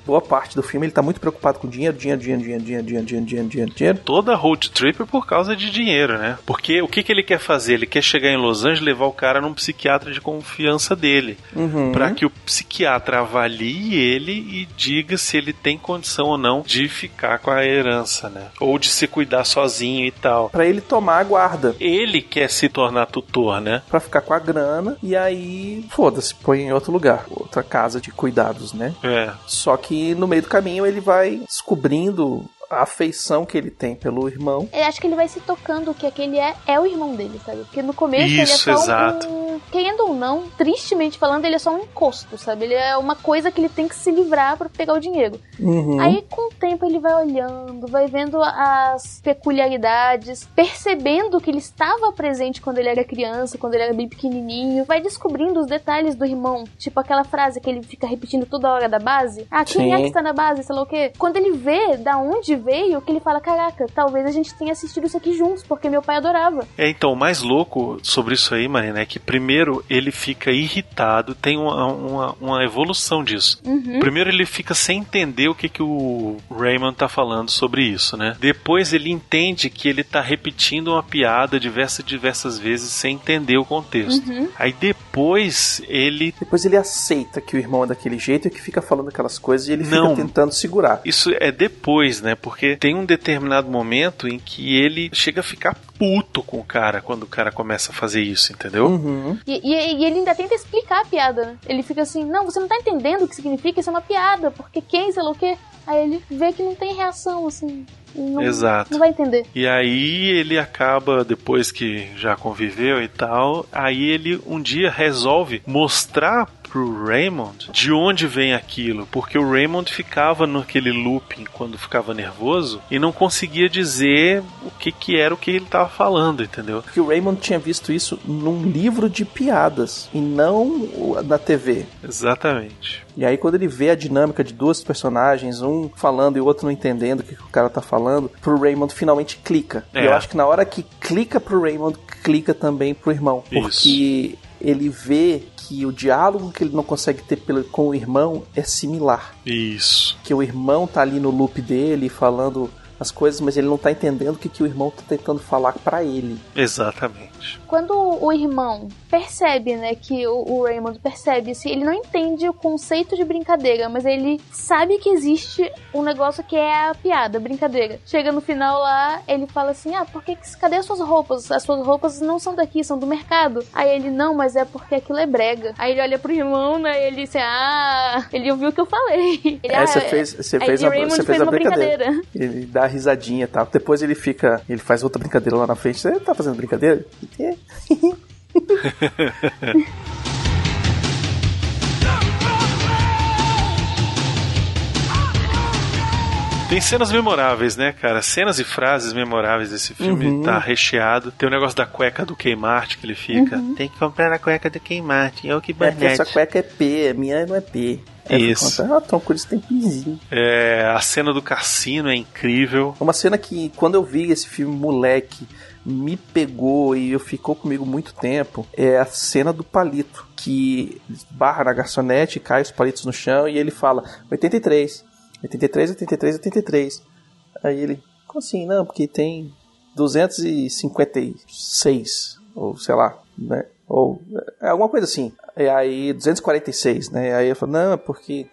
boa parte do filme, ele tá muito preocupado com dinheiro, dinheiro, dinheiro, dinheiro, dinheiro, dinheiro, dinheiro, dinheiro, dinheiro, dinheiro. Toda road trip é por causa de dinheiro, né? Porque o que, que ele quer fazer? Ele quer chegar em Los Angeles e levar o cara num psiquiatra de confiança dele. Uhum. Pra que o psiquiatra avalie ele e diga se ele tem condição ou não de ficar com a herança, né? Ou de se cuidar sozinho e tal. Pra ele tomar a guarda. Ele quer se tornar tutor, né? Pra ficar com a grana e aí, foda-se, põe em outro lugar, outra casa de cuidados, né? É. Só que no meio do caminho ele vai descobrindo a afeição que ele tem pelo irmão. Eu acho que ele vai se tocando que aquele é, é o irmão dele, sabe? Porque no começo ele é Isso, só exato. um. Querendo ou não, tristemente falando, ele é só um encosto, sabe? Ele é uma coisa que ele tem que se livrar pra pegar o dinheiro. Uhum. Aí, com o tempo, ele vai olhando, vai vendo as peculiaridades, percebendo que ele estava presente quando ele era criança, quando ele era bem pequenininho, vai descobrindo os detalhes do irmão. Tipo aquela frase que ele fica repetindo toda hora da base. Ah, quem é Sim. que está na base, sei lá o quê? Quando ele vê da onde veio, que ele fala: Caraca, talvez a gente tenha assistido isso aqui juntos, porque meu pai adorava. É, então, o mais louco sobre isso aí, Marina, é que primeiro ele fica irritado, tem uma, uma, uma evolução disso. Uhum. Primeiro ele fica sem entender o que, que o Raymond tá falando sobre isso, né? Depois ele entende que ele tá repetindo uma piada diversas diversas vezes sem entender o contexto. Uhum. Aí depois ele Depois ele aceita que o irmão é daquele jeito e que fica falando aquelas coisas e ele Não. fica tentando segurar. Isso é depois, né? Porque tem um determinado momento em que ele chega a ficar puto com o cara quando o cara começa a fazer isso, entendeu? Uhum. E, e- e ele ainda tenta explicar a piada, né? Ele fica assim, não, você não tá entendendo o que significa, isso é uma piada, porque quem, sei lá o quê. Aí ele vê que não tem reação, assim. Não, Exato. Não vai entender. E aí ele acaba, depois que já conviveu e tal, aí ele um dia resolve mostrar pro Raymond de onde vem aquilo, porque o Raymond ficava naquele looping quando ficava nervoso e não conseguia dizer o que que era o que ele tava falando, entendeu? Que o Raymond tinha visto isso num livro de piadas e não na TV. Exatamente. E aí quando ele vê a dinâmica de dois personagens, um falando e o outro não entendendo o que, que o cara tá falando, pro Raymond finalmente clica. É. E eu acho que na hora que clica pro Raymond, clica também pro irmão. Porque ele vê que o diálogo que ele não consegue ter com o irmão é similar. Isso. Que o irmão tá ali no loop dele falando as coisas, mas ele não tá entendendo o que, que o irmão tá tentando falar para ele. Exatamente. Quando o irmão percebe, né, que o, o Raymond percebe isso, ele não entende o conceito de brincadeira, mas ele sabe que existe um negócio que é a piada, a brincadeira. Chega no final lá, ele fala assim: Ah, por que, que- cadê as suas roupas? As suas roupas não são daqui, são do mercado. Aí ele, não, mas é porque aquilo é brega. Aí ele olha pro irmão, né, e ele disse: Ah, ele ouviu o que eu falei. Ele, É, você "Ah, fez, você fez, o a, Raymond você fez fez a uma brincadeira. Ele dá a risadinha e tal. Depois ele fica. Ele faz outra brincadeira lá na frente. Você tá fazendo brincadeira? É. Tem cenas memoráveis, né, cara? Cenas e frases memoráveis desse filme. Uhum. Tá recheado. Tem o negócio da cueca do Kmart que ele fica. Tem que comprar a cueca do Kmart. Eu que É porque essa cueca é P, a minha não é P. Aí Isso. Ah, Tom Cruise tem pizinho. É, a cena do cassino é incrível. Uma cena que, quando eu vi esse filme, moleque, me pegou e ficou comigo muito tempo, é a cena do palito. Que barra na garçonete, cai os palitos no chão e ele fala 83, 83, 83, 83. Aí ele, como assim? Não, porque tem 256, ou sei lá, né? Ou é alguma coisa assim. E aí, 246, né? Aí eu falo, não, é porque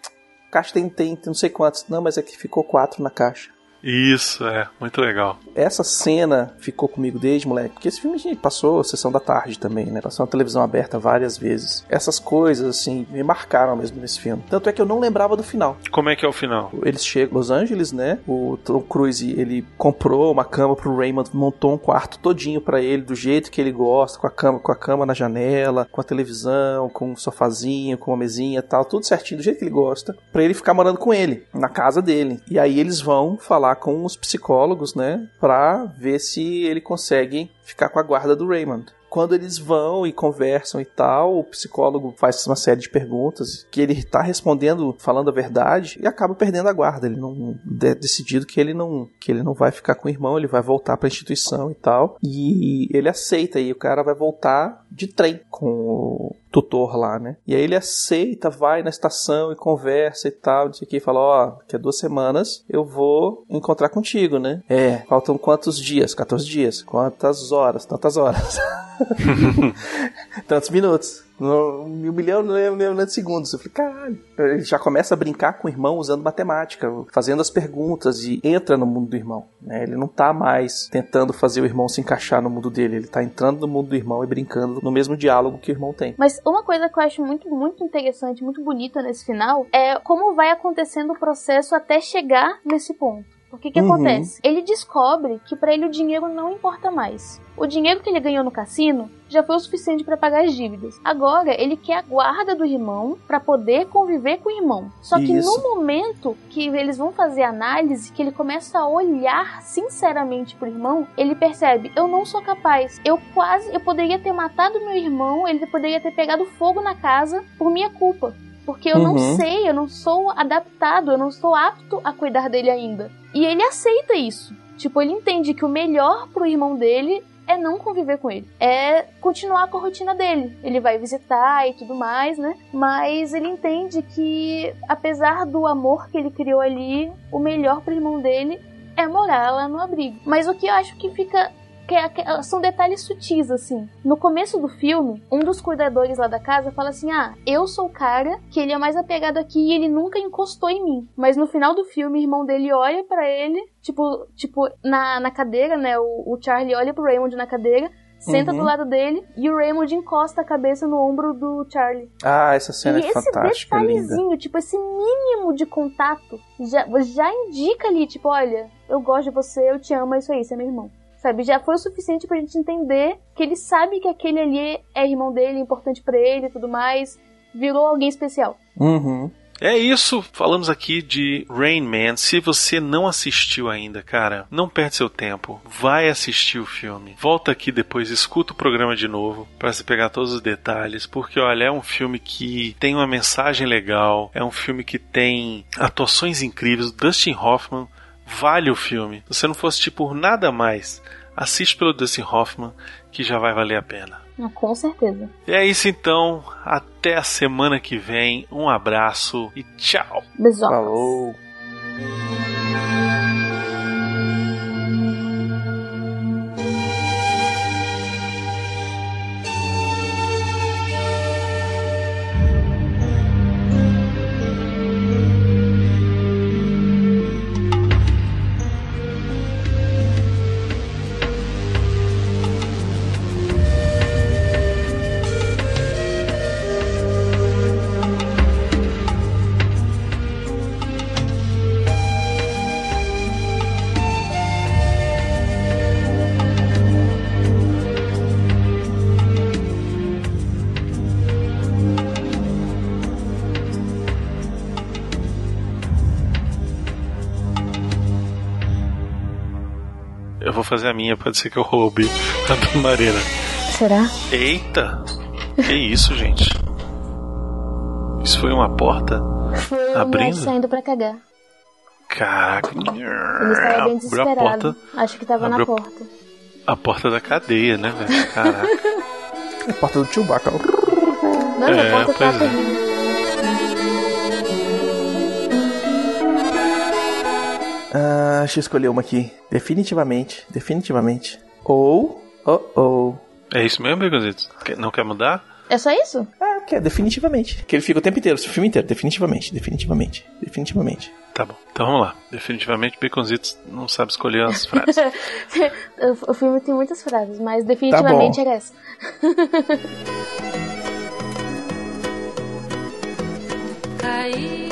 caixa tem, tem, tem não sei quantos. Não, mas é que ficou quatro na caixa. Isso, é. Muito legal. Essa cena ficou comigo desde moleque, porque esse filme gente, passou a sessão da tarde também, né? Passou na televisão aberta várias vezes. Essas coisas, assim, me marcaram mesmo nesse filme. Tanto é que eu não lembrava do final. Como é que é o final? Eles chegam em Los Angeles, né? O Tom Cruise, ele comprou uma cama pro Raymond, montou um quarto todinho pra ele, do jeito que ele gosta, com a cama, com a cama na janela, com a televisão, com um sofazinho, com uma mesinha e tal, tudo certinho, do jeito que ele gosta, pra ele ficar morando com ele, na casa dele. E aí eles vão falar com os psicólogos, né? Pra ver se ele consegue ficar com a guarda do Raymond. Quando eles vão e conversam e tal, o psicólogo faz uma série de perguntas que ele tá respondendo, falando a verdade, e acaba perdendo a guarda. Ele não de- decidido que ele não que ele não vai ficar com o irmão, ele vai voltar para a instituição e tal. E ele aceita e o cara vai voltar de trem com o tutor lá, né? E aí ele aceita, vai na estação e conversa e tal, não sei o que, fala, ó, daqui a duas semanas eu vou encontrar contigo, né? É, faltam quantos dias? 14 dias. Quantas horas? Tantas horas. Tantos minutos. Não lembro de segundos. Eu falei, caralho. Ele já começa a brincar com o irmão usando matemática, fazendo as perguntas e entra no mundo do irmão. né? Ele não tá mais tentando fazer o irmão se encaixar no mundo dele. Ele tá entrando no mundo do irmão e brincando no mesmo diálogo que o irmão tem. Mas uma coisa que eu acho muito, muito interessante, muito bonita nesse final, é como vai acontecendo o processo até chegar nesse ponto. Porque que Uhum. acontece? Ele descobre que pra ele o dinheiro não importa mais. O dinheiro que ele ganhou no cassino já foi o suficiente pra pagar as dívidas. Agora ele quer a guarda do irmão pra poder conviver com o irmão. Só que Isso. no momento que eles vão fazer a análise, que ele começa a olhar sinceramente pro irmão, ele percebe: eu não sou capaz. Eu quase, eu poderia ter matado meu irmão, ele poderia ter pegado fogo na casa por minha culpa. Porque eu não Uhum. sei, eu não sou adaptado, eu não sou apto a cuidar dele ainda. E ele aceita isso. Tipo, ele entende que o melhor pro irmão dele é não conviver com ele. É continuar com a rotina dele. Ele vai visitar e tudo mais, né? Mas ele entende que, apesar do amor que ele criou ali, o melhor pro irmão dele é morar lá no abrigo. Mas o que eu acho que fica. Que é- que é- são detalhes sutis, assim. No começo do filme, um dos cuidadores lá da casa fala assim: Ah, eu sou o cara que ele é mais apegado aqui e ele nunca encostou em mim. Mas no final do filme, o irmão dele olha pra ele, tipo, tipo na, na cadeira, né? O, o Charlie olha pro Raymond na cadeira. Senta Uhum. do lado dele e o Raymond encosta a cabeça no ombro do Charlie. Ah, essa cena e é esse fantástica, linda. detalhezinho, tipo, esse mínimo de contato já, já indica ali, tipo, olha, eu gosto de você, eu te amo, é isso aí, você é meu irmão. Sabe, já foi o suficiente pra gente entender que ele sabe que aquele ali é irmão dele, é importante pra ele e tudo mais. virou alguém especial. Uhum. É isso, falamos aqui de Rain Man. Se você não assistiu ainda, cara, não perde seu tempo. Vai assistir o filme. Volta aqui depois, escuta o programa de novo para você pegar todos os detalhes, porque olha, é um filme que tem uma mensagem legal, é um filme que tem atuações incríveis. Dustin Hoffman vale o filme. Se você não fosse assistir por nada mais, assiste pelo Dustin Hoffman que já vai valer a pena. Ah, com certeza. E é isso então. Até a semana que vem. Um abraço e tchau. Beijos. Falou. Fazer a minha, pode ser que eu roube a do Marina. Será? Eita! Que isso, gente? Isso foi uma porta? Foi Abrindo? saindo pra cagar. Caraca. Ele estava bem Abriu a desesperado. porta, Acho que tava na porta. a porta da cadeia, né, velho? Caraca. A porta do Chewbacca. Não, É, a porta tava é. terrível. Deixa eu escolher uma aqui. Definitivamente. Definitivamente. Ou. Oh, oh. É isso mesmo, Begonzitos? Não quer mudar? É só isso? Ah, que é definitivamente. Que ele fica o tempo inteiro, o filme inteiro. Definitivamente, definitivamente, definitivamente. Tá bom. Então vamos lá. Definitivamente, Baconzitos não sabe escolher as frases. o, filme tem muitas frases, mas definitivamente Tá era essa. Caía